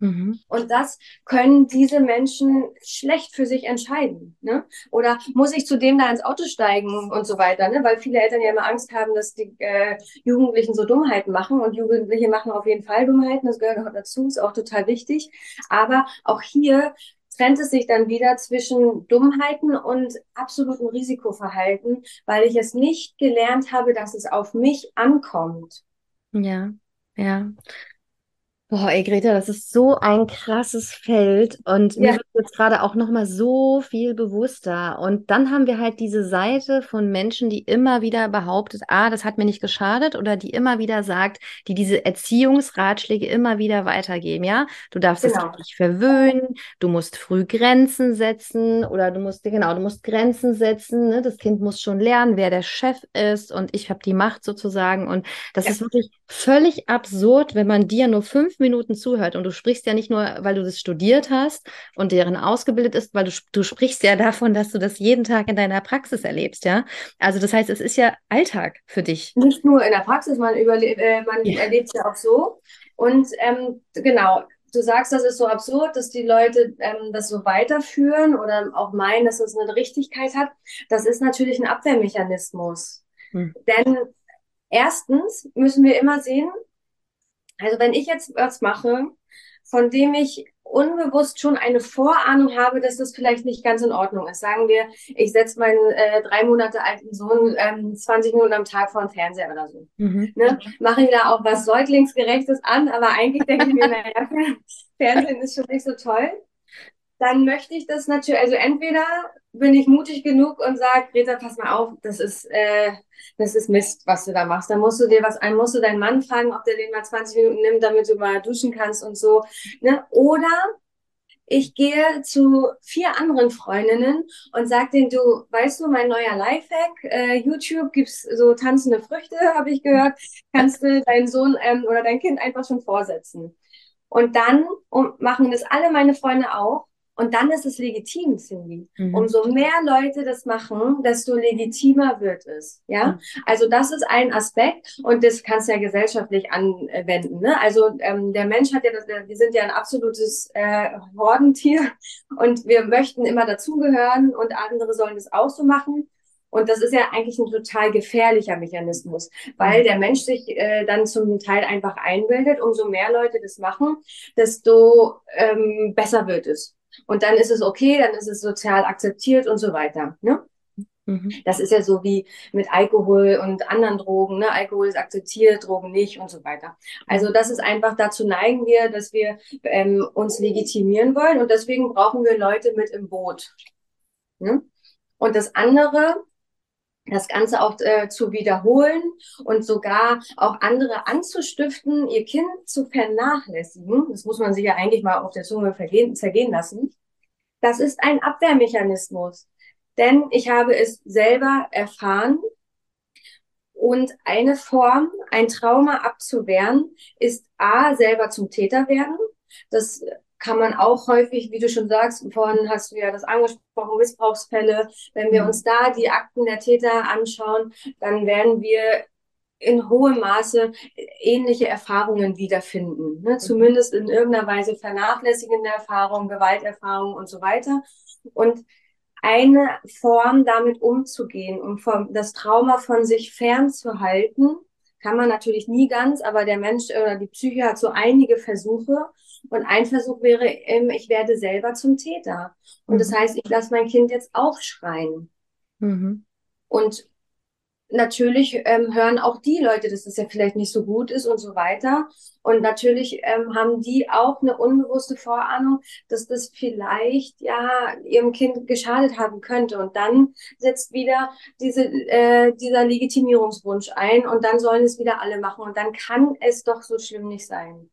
Mhm. Und das können diese Menschen schlecht für sich entscheiden. Ne? Oder muss ich zudem da ins Auto steigen und so weiter, ne? weil viele Eltern ja immer Angst haben, dass die äh, Jugendlichen so Dummheiten machen. Und Jugendliche machen auf jeden Fall Dummheiten, das gehört auch dazu, ist auch total wichtig. Aber auch hier trennt es sich dann wieder zwischen Dummheiten und absolutem Risikoverhalten, weil ich es nicht gelernt habe, dass es auf mich ankommt. Ja, ja. Boah, ey, Greta, das ist so ein krasses Feld und ja. mir wird jetzt gerade auch nochmal so viel bewusster. Und dann haben wir halt diese Seite von Menschen, die immer wieder behauptet, ah, das hat mir nicht geschadet oder die immer wieder sagt, die diese Erziehungsratschläge immer wieder weitergeben, ja? Du darfst genau. es nicht verwöhnen, du musst früh Grenzen setzen oder du musst, genau, du musst Grenzen setzen, ne? Das Kind muss schon lernen, wer der Chef ist und ich habe die Macht sozusagen. Und das ja. ist wirklich völlig absurd, wenn man dir nur fünf Minuten zuhört und du sprichst ja nicht nur, weil du das studiert hast und deren ausgebildet ist, weil du, du sprichst ja davon, dass du das jeden Tag in deiner Praxis erlebst, ja. Also das heißt, es ist ja Alltag für dich. Nicht nur in der Praxis, man, äh, man ja. erlebt es ja auch so. Und ähm, genau, du sagst, das ist so absurd, dass die Leute ähm, das so weiterführen oder auch meinen, dass es eine Richtigkeit hat. Das ist natürlich ein Abwehrmechanismus. Hm. Denn erstens müssen wir immer sehen, also wenn ich jetzt was mache, von dem ich unbewusst schon eine Vorahnung habe, dass das vielleicht nicht ganz in Ordnung ist. Sagen wir, ich setze meinen äh, drei Monate alten Sohn ähm, 20 Minuten am Tag vor den Fernseher oder so. Mhm. Ne? Mache ich da auch was Säuglingsgerechtes an, aber eigentlich denke ich mir, naja, Fernsehen ist schon nicht so toll dann möchte ich das natürlich, also entweder bin ich mutig genug und sage, Greta, pass mal auf, das ist, äh, das ist Mist, was du da machst. Dann musst du dir was ein, musst du deinen Mann fragen, ob der den mal 20 Minuten nimmt, damit du mal duschen kannst und so. Ne? Oder ich gehe zu vier anderen Freundinnen und sag denen, du, weißt du, mein neuer Lifehack, äh, YouTube gibt's so tanzende Früchte, habe ich gehört, kannst du deinen Sohn ähm, oder dein Kind einfach schon vorsetzen. Und dann um, machen das alle meine Freunde auch Und dann ist es legitim, Cindy. Mhm. Umso mehr Leute das machen, desto legitimer wird es. Ja, mhm. also das ist ein Aspekt und das kannst du ja gesellschaftlich anwenden. Ne? Also ähm, der Mensch hat ja, das, wir sind ja ein absolutes äh, Hordentier und wir möchten immer dazugehören und andere sollen das auch so machen. Und das ist ja eigentlich ein total gefährlicher Mechanismus, weil mhm. der Mensch sich äh, dann zum Teil einfach einbildet, umso mehr Leute das machen, desto ähm, besser wird es. Und dann ist es okay, dann ist es sozial akzeptiert und so weiter. Ne? Mhm. Das ist ja so wie mit Alkohol und anderen Drogen. Ne? Alkohol ist akzeptiert, Drogen nicht und so weiter. Also das ist einfach, dazu neigen wir, dass wir ähm, uns legitimieren wollen und deswegen brauchen wir Leute mit im Boot. Ne? Und das andere, das Ganze auch äh, zu wiederholen und sogar auch andere anzustiften, ihr Kind zu vernachlässigen, das muss man sich ja eigentlich mal auf der Zunge vergehen, zergehen lassen, das ist ein Abwehrmechanismus. Denn ich habe es selber erfahren und eine Form, ein Trauma abzuwehren, ist A, selber zum Täter werden. Das kann man auch häufig, wie du schon sagst, vorhin hast du ja das angesprochen, Missbrauchsfälle. Wenn wir mhm. uns da die Akten der Täter anschauen, dann werden wir in hohem Maße ähnliche Erfahrungen wiederfinden. Ne? Mhm. Zumindest in irgendeiner Weise vernachlässigende Erfahrungen, Gewalterfahrungen und so weiter. Und eine Form, damit umzugehen um das Trauma von sich fernzuhalten, kann man natürlich nie ganz, aber der Mensch oder die Psyche hat so einige Versuche. Und ein Versuch wäre, ähm, ich werde selber zum Täter. Und mhm. das heißt, ich lasse mein Kind jetzt auch schreien. Mhm. Und natürlich ähm, hören auch die Leute, dass das ja vielleicht nicht so gut ist und so weiter. Und natürlich ähm, haben die auch eine unbewusste Vorahnung, dass das vielleicht ja ihrem Kind geschadet haben könnte. Und dann setzt wieder diese, äh, dieser Legitimierungswunsch ein und dann sollen es wieder alle machen. Und dann kann es doch so schlimm nicht sein.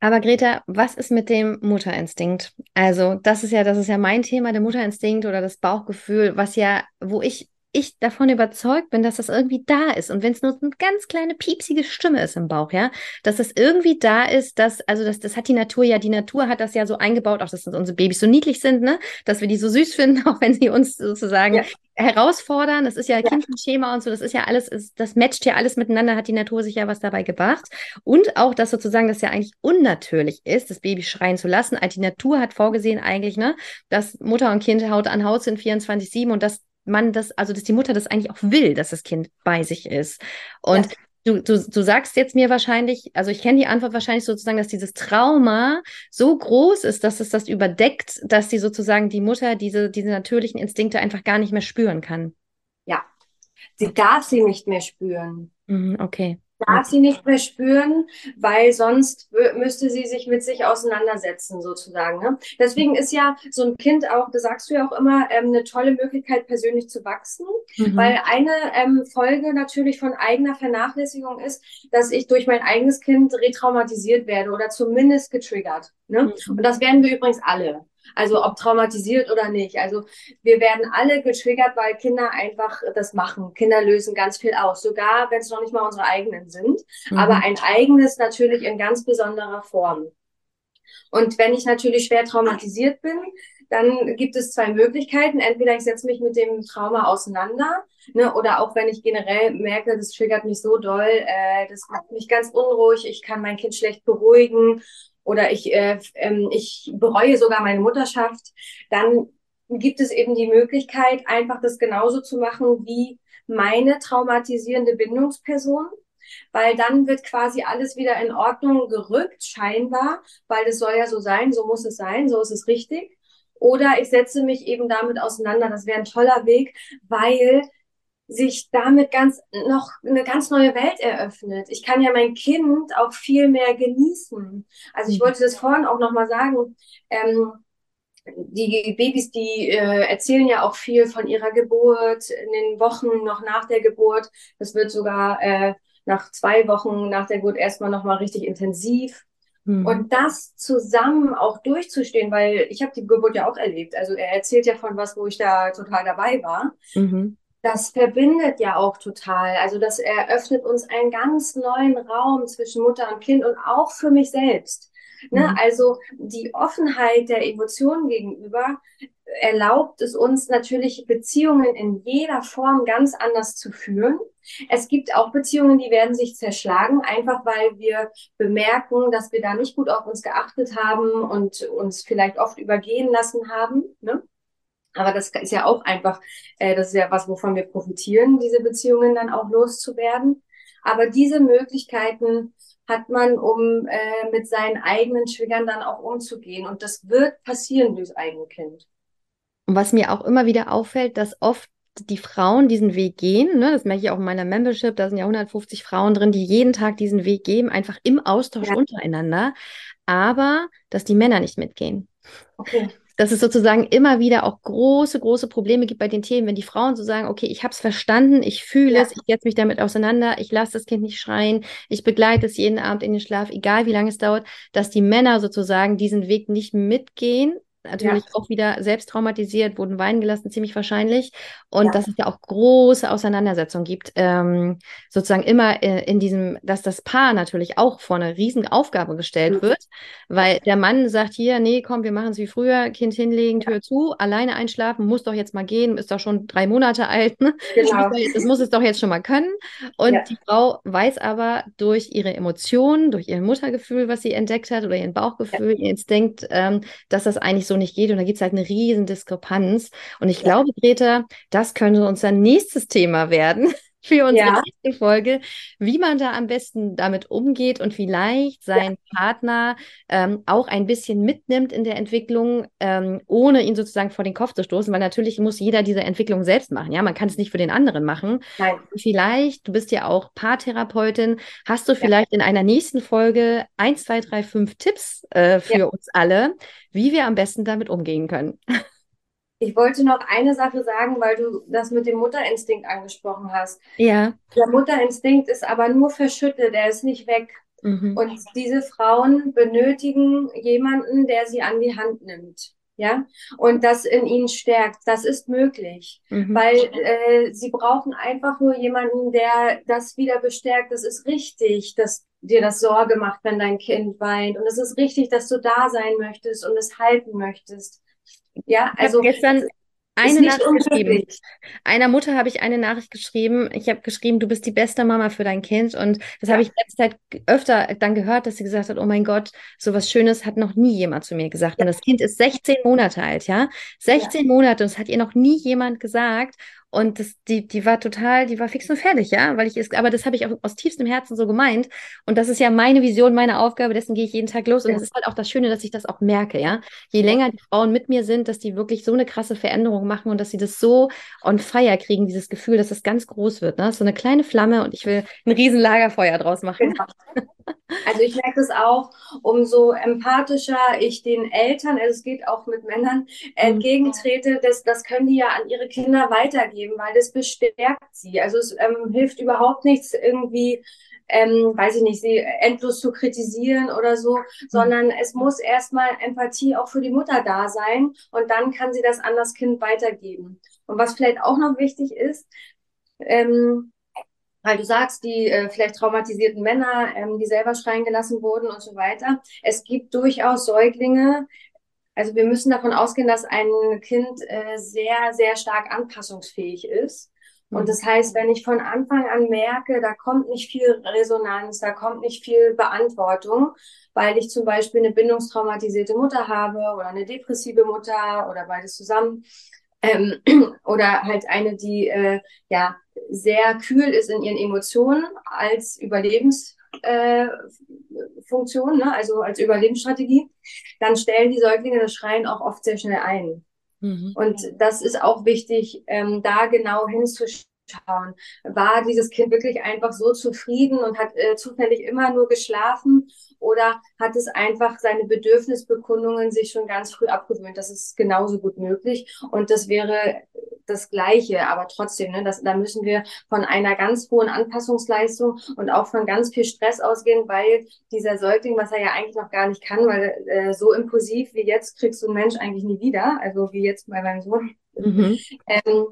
Aber Greta, was ist mit dem Mutterinstinkt? Also, das ist ja, das ist ja mein Thema, der Mutterinstinkt oder das Bauchgefühl, was ja, wo ich ich davon überzeugt bin, dass das irgendwie da ist. Und wenn es nur eine ganz kleine piepsige Stimme ist im Bauch, ja, dass es irgendwie da ist, dass, also das, das hat die Natur ja, die Natur hat das ja so eingebaut, auch dass unsere Babys so niedlich sind, ne, dass wir die so süß finden, auch wenn sie uns sozusagen ja. herausfordern. Das ist ja, ja. Kindchenschema und so, das ist ja alles, ist, das matcht ja alles miteinander, hat die Natur sich ja was dabei gebracht. Und auch, dass sozusagen das ja eigentlich unnatürlich ist, das Baby schreien zu lassen. Also die Natur hat vorgesehen eigentlich, ne, dass Mutter und Kind Haut an Haut sind 24-7 und das man das, also dass die Mutter das eigentlich auch will, dass das Kind bei sich ist. Und ja. Du, du, du sagst jetzt mir wahrscheinlich, also ich kenne die Antwort wahrscheinlich sozusagen, dass dieses Trauma so groß ist, dass es das überdeckt, dass sie sozusagen die Mutter diese, diese natürlichen Instinkte einfach gar nicht mehr spüren kann. Ja, sie darf sie nicht mehr spüren. Mhm, okay darf sie nicht mehr spüren, weil sonst müsste sie sich mit sich auseinandersetzen, sozusagen. Ne? Deswegen ist ja so ein Kind auch, das sagst du ja auch immer, ähm, eine tolle Möglichkeit, persönlich zu wachsen, mhm. weil eine ähm, Folge natürlich von eigener Vernachlässigung ist, dass ich durch mein eigenes Kind retraumatisiert werde oder zumindest getriggert. Ne? Mhm. Und das werden wir übrigens alle. Also ob traumatisiert oder nicht. Also wir werden alle getriggert, weil Kinder einfach das machen. Kinder lösen ganz viel aus, sogar wenn es noch nicht mal unsere eigenen sind. Mhm. Aber ein eigenes natürlich in ganz besonderer Form. Und wenn ich natürlich schwer traumatisiert bin, dann gibt es zwei Möglichkeiten. Entweder ich setze mich mit dem Trauma auseinander, ne, oder auch wenn ich generell merke, das triggert mich so doll, äh, das macht mich ganz unruhig, ich kann mein Kind schlecht beruhigen oder ich, äh, ähm, ich bereue sogar meine Mutterschaft, dann gibt es eben die Möglichkeit, einfach das genauso zu machen wie meine traumatisierende Bindungsperson, weil dann wird quasi alles wieder in Ordnung gerückt, scheinbar, weil das soll ja so sein, so muss es sein, so ist es richtig. Oder ich setze mich eben damit auseinander. Das wäre ein toller Weg, weil sich damit ganz noch eine ganz neue Welt eröffnet. Ich kann ja mein Kind auch viel mehr genießen. Also ich mhm. wollte das vorhin auch noch mal sagen. Ähm, die Babys, die äh, erzählen ja auch viel von ihrer Geburt in den Wochen noch nach der Geburt. Das wird sogar äh, nach zwei Wochen nach der Geburt erstmal noch mal richtig intensiv. Mhm. Und das zusammen auch durchzustehen, weil ich habe die Geburt ja auch erlebt. Also er erzählt ja von was, wo ich da total dabei war. Mhm das verbindet ja auch total. Also das eröffnet uns einen ganz neuen Raum zwischen Mutter und Kind und auch für mich selbst. Ne? Mhm. Also die Offenheit der Emotionen gegenüber erlaubt es uns natürlich, Beziehungen in jeder Form ganz anders zu führen. Es gibt auch Beziehungen, die werden sich zerschlagen, einfach weil wir bemerken, dass wir da nicht gut auf uns geachtet haben und uns vielleicht oft übergehen lassen haben. Ne? Aber das ist ja auch einfach, äh, das ist ja was, wovon wir profitieren, diese Beziehungen dann auch loszuwerden. Aber diese Möglichkeiten hat man, um äh, mit seinen eigenen Triggern dann auch umzugehen. Und das wird passieren durchs eigene Kind. Und was mir auch immer wieder auffällt, dass oft die Frauen diesen Weg gehen, ne, das merke ich auch in meiner Membership, da sind ja 150 Frauen drin, die jeden Tag diesen Weg gehen, einfach im Austausch ja. untereinander, aber dass die Männer nicht mitgehen. Okay dass es sozusagen immer wieder auch große, große Probleme gibt bei den Themen, wenn die Frauen so sagen, okay, ich habe es verstanden, ich fühle ja. es, ich setze mich damit auseinander, ich lasse das Kind nicht schreien, ich begleite es jeden Abend in den Schlaf, egal wie lange es dauert, dass die Männer sozusagen diesen Weg nicht mitgehen natürlich ja. auch wieder selbst traumatisiert, wurden weinen gelassen, ziemlich wahrscheinlich. Und ja. dass es ja auch große Auseinandersetzungen gibt, ähm, sozusagen immer äh, in diesem, dass das Paar natürlich auch vor eine riesen Aufgabe gestellt mhm. wird, weil der Mann sagt hier, nee, komm, wir machen es wie früher, Kind hinlegen, Tür zu, alleine einschlafen, muss doch jetzt mal gehen, ist doch schon drei Monate alt, ne? Genau. Das muss es doch jetzt schon mal können. Und ja. die Frau weiß aber durch ihre Emotionen, durch ihr Muttergefühl, was sie entdeckt hat, oder ihren Bauchgefühl, ihr Instinkt, ähm, dass das eigentlich so nicht geht. Und da gibt es halt eine riesen Diskrepanz. Und ich glaube, Greta, das könnte unser nächstes Thema werden für unsere ja. nächste Folge, wie man da am besten damit umgeht und vielleicht seinen ja. Partner ähm, auch ein bisschen mitnimmt in der Entwicklung, ähm, ohne ihn sozusagen vor den Kopf zu stoßen, weil natürlich muss jeder diese Entwicklung selbst machen. Ja, man kann es nicht für den anderen machen. Nein. Vielleicht, du bist ja auch Paartherapeutin, hast du vielleicht ja. in einer nächsten Folge eins, zwei, drei, fünf Tipps äh, für uns alle, wie wir am besten damit umgehen können. Ich wollte noch eine Sache sagen, weil du das mit dem Mutterinstinkt angesprochen hast. Ja. Der Mutterinstinkt ist aber nur verschüttet, der ist nicht weg. Mhm. Und diese Frauen benötigen jemanden, der sie an die Hand nimmt. Ja, und das in ihnen stärkt. Das ist möglich, mhm. weil äh, sie brauchen einfach nur jemanden, der das wieder bestärkt. Das ist richtig, dass dir das Sorge macht, wenn dein Kind weint. Und es ist richtig, dass du da sein möchtest und es halten möchtest. Ja, also gestern eine Nachricht geschrieben. Einer Mutter habe ich eine Nachricht geschrieben. Ich habe geschrieben, du bist die beste Mama für dein Kind. Und das ja. habe ich letzte Zeit öfter dann gehört, dass sie gesagt hat, oh mein Gott, so was Schönes hat noch nie jemand zu mir gesagt. Ja. Und das Kind ist 16 Monate alt, ja? 16 ja. Monate und es hat ihr noch nie jemand gesagt. Und das, die, die war total, die war fix und fertig, ja, weil ich es, aber das habe ich auch aus tiefstem Herzen so gemeint. Und das ist ja meine Vision, meine Aufgabe, dessen gehe ich jeden Tag los. Und ja. das ist halt auch das Schöne, dass ich das auch merke, ja. Je länger die Frauen mit mir sind, dass die wirklich so eine krasse Veränderung machen und dass sie das so on fire kriegen, dieses Gefühl, dass das ganz groß wird, ne? So eine kleine Flamme und ich will ein riesen Lagerfeuer draus machen. Genau. Also ich merke es auch, umso empathischer ich den Eltern, also es geht auch mit Männern, mhm. entgegentrete, das, das können die ja an ihre Kinder weitergeben, weil das bestärkt sie. Also es ähm, hilft überhaupt nichts irgendwie, ähm, weiß ich nicht, sie endlos zu kritisieren oder so, mhm. sondern es muss erstmal Empathie auch für die Mutter da sein und dann kann sie das an das Kind weitergeben. Und was vielleicht auch noch wichtig ist, ähm, weil du sagst, die äh, vielleicht traumatisierten Männer, ähm, die selber schreien gelassen wurden und so weiter. Es gibt durchaus Säuglinge, also wir müssen davon ausgehen, dass ein Kind äh, sehr, sehr stark anpassungsfähig ist. Und das heißt, wenn ich von Anfang an merke, da kommt nicht viel Resonanz, da kommt nicht viel Beantwortung, weil ich zum Beispiel eine bindungstraumatisierte Mutter habe oder eine depressive Mutter oder beides zusammen, ähm, oder halt eine, die äh, ja sehr kühl ist in ihren Emotionen als Überlebensfunktion, äh, ne? also als Überlebensstrategie, dann stellen die Säuglinge das Schreien auch oft sehr schnell ein. Mhm. Und das ist auch wichtig, ähm, da genau hinzuschauen schauen. War dieses Kind wirklich einfach so zufrieden und hat äh, zufällig immer nur geschlafen oder hat es einfach seine Bedürfnisbekundungen sich schon ganz früh abgewöhnt? Das ist genauso gut möglich und das wäre das Gleiche, aber trotzdem, ne, das, da müssen wir von einer ganz hohen Anpassungsleistung und auch von ganz viel Stress ausgehen, weil dieser Säugling, was er ja eigentlich noch gar nicht kann, weil äh, so impulsiv wie jetzt kriegst du einen Mensch eigentlich nie wieder, also wie jetzt bei meinem Sohn. Mhm. Ähm,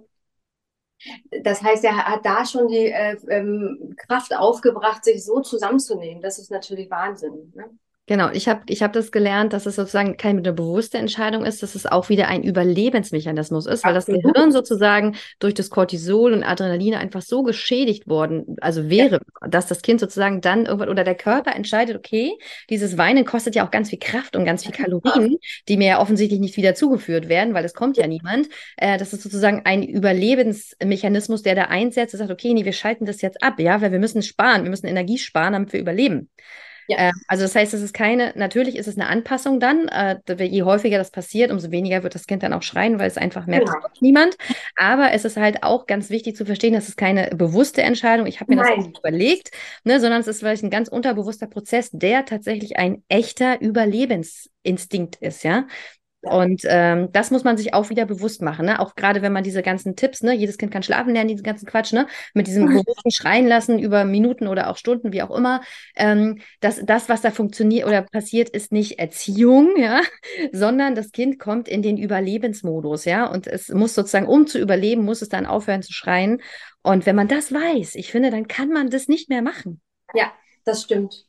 das heißt, er hat da schon die äh, ähm, Kraft aufgebracht, sich so zusammenzunehmen. Das ist natürlich Wahnsinn. Ne? Genau, ich habe ich hab das gelernt, dass es sozusagen keine bewusste Entscheidung ist, dass es auch wieder ein Überlebensmechanismus ist, weil Absolut. das Gehirn sozusagen durch das Cortisol und Adrenalin einfach so geschädigt worden, also wäre, ja. dass das Kind sozusagen dann irgendwann oder der Körper entscheidet, okay, dieses Weinen kostet ja auch ganz viel Kraft und ganz viel Kalorien, die mir ja offensichtlich nicht wieder zugeführt werden, weil es kommt ja niemand. Äh, das ist sozusagen ein Überlebensmechanismus, der da einsetzt und sagt, okay, nee, wir schalten das jetzt ab, ja, weil wir müssen sparen, wir müssen Energie sparen, damit wir überleben. Ja. Äh, also das heißt, es ist keine, natürlich ist es eine Anpassung dann. Äh, je häufiger das passiert, umso weniger wird das Kind dann auch schreien, weil es einfach merkt, genau. es niemand. Aber es ist halt auch ganz wichtig zu verstehen, dass es keine bewusste Entscheidung, ich habe mir Nein. das nicht überlegt, ne, sondern es ist vielleicht ein ganz unterbewusster Prozess, der tatsächlich ein echter Überlebensinstinkt ist, ja. Und ähm, das muss man sich auch wieder bewusst machen, ne? Auch gerade wenn man diese ganzen Tipps, ne, jedes Kind kann schlafen lernen, diesen ganzen Quatsch, ne, mit diesem bewussten Schreien lassen über Minuten oder auch Stunden, wie auch immer. Ähm, das, das, was da funktioniert oder passiert, ist nicht Erziehung, ja, sondern das Kind kommt in den Überlebensmodus, ja. Und es muss sozusagen, um zu überleben, muss es dann aufhören zu schreien. Und wenn man das weiß, ich finde, dann kann man das nicht mehr machen. Ja, das stimmt.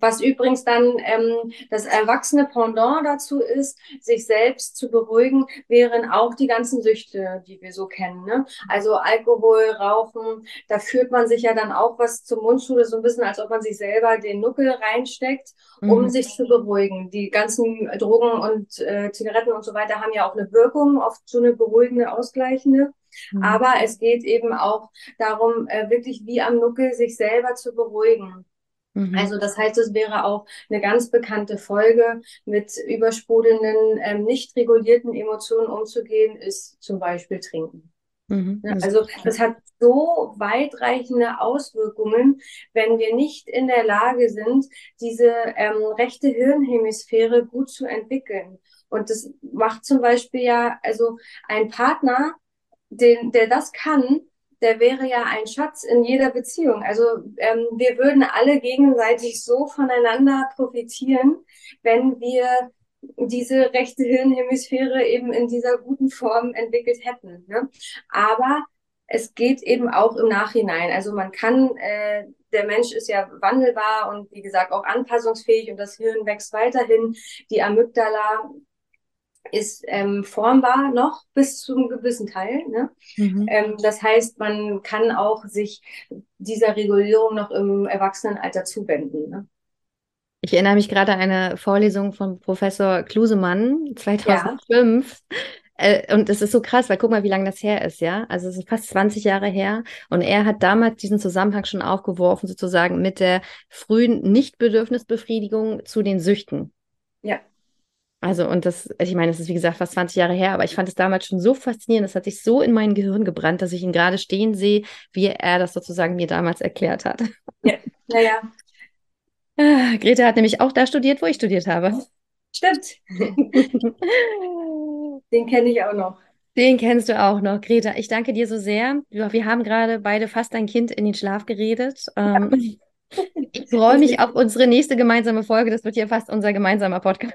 Was übrigens dann ähm, das erwachsene Pendant dazu ist, sich selbst zu beruhigen, wären auch die ganzen Süchte, die wir so kennen. Ne? Also Alkohol, Rauchen, da führt man sich ja dann auch was zum Mundschule, so ein bisschen, als ob man sich selber den Nuckel reinsteckt, um mhm. sich zu beruhigen. Die ganzen Drogen und äh, Zigaretten und so weiter haben ja auch eine Wirkung, oft so eine beruhigende, ausgleichende. Mhm. Aber es geht eben auch darum, äh, wirklich wie am Nuckel sich selber zu beruhigen. Mhm. Also das heißt, es wäre auch eine ganz bekannte Folge, mit übersprudelnden, ähm, nicht regulierten Emotionen umzugehen, ist zum Beispiel Trinken. Mhm. Also das hat so weitreichende Auswirkungen, wenn wir nicht in der Lage sind, diese ähm, rechte Hirnhemisphäre gut zu entwickeln. Und das macht zum Beispiel ja, also ein Partner, den, der das kann, der wäre ja ein Schatz in jeder Beziehung. Also ähm, wir würden alle gegenseitig so voneinander profitieren, wenn wir diese rechte Hirnhemisphäre eben in dieser guten Form entwickelt hätten. Ne? Aber es geht eben auch im Nachhinein. Also man kann, äh, der Mensch ist ja wandelbar und wie gesagt auch anpassungsfähig und das Hirn wächst weiterhin. Die Amygdala ist ähm, formbar noch bis zum gewissen Teil. Ne? Mhm. Ähm, das heißt, man kann auch sich dieser Regulierung noch im Erwachsenenalter zuwenden. Ne? Ich erinnere mich gerade an eine Vorlesung von Professor Klusemann 2005. Ja. Äh, und es ist so krass, weil guck mal, wie lange das her ist, ja. Also es ist fast 20 Jahre her. Und er hat damals diesen Zusammenhang schon aufgeworfen, sozusagen mit der frühen Nichtbedürfnisbefriedigung zu den Süchten. Ja. Also, und das, ich meine, es ist wie gesagt fast 20 Jahre her, aber ich fand es damals schon so faszinierend. Das hat sich so in mein Gehirn gebrannt, dass ich ihn gerade stehen sehe, wie er das sozusagen mir damals erklärt hat. Ja, naja. Ah, Greta hat nämlich auch da studiert, wo ich studiert habe. Stimmt. Den kenne ich auch noch. Den kennst du auch noch, Greta. Ich danke dir so sehr. Wir haben gerade beide fast dein Kind in den Schlaf geredet. Ja. Ähm, ich freue mich auf unsere nächste gemeinsame Folge. Das wird ja fast unser gemeinsamer Podcast.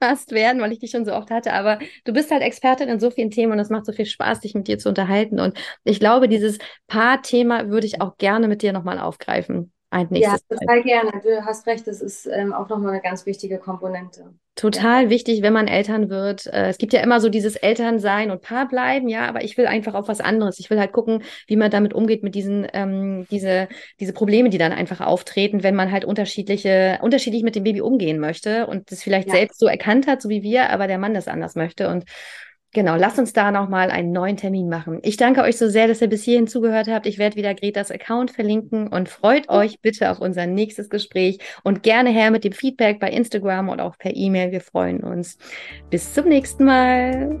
Gast werden, weil ich dich schon so oft hatte. Aber du bist halt Expertin in so vielen Themen und es macht so viel Spaß, dich mit dir zu unterhalten. Und ich glaube, dieses Paar-Thema würde ich auch gerne mit dir nochmal aufgreifen ein nächstes Ja, total Mal. gerne. Du hast recht, das ist ähm, auch nochmal eine ganz wichtige Komponente. Total ja. wichtig, wenn man Eltern wird. Äh, es gibt ja immer so dieses Elternsein und Paar bleiben, ja, aber ich will einfach auf was anderes. Ich will halt gucken, wie man damit umgeht mit diesen, ähm, diese, diese Probleme, die dann einfach auftreten, wenn man halt unterschiedliche, unterschiedlich mit dem Baby umgehen möchte und das vielleicht ja. selbst so erkannt hat, so wie wir, aber der Mann das anders möchte. Und Genau, lasst uns da nochmal einen neuen Termin machen. Ich danke euch so sehr, dass ihr bis hierhin zugehört habt. Ich werde wieder Gretas Account verlinken und freut euch bitte auf unser nächstes Gespräch und gerne her mit dem Feedback bei Instagram und auch per E-Mail. Wir freuen uns. Bis zum nächsten Mal.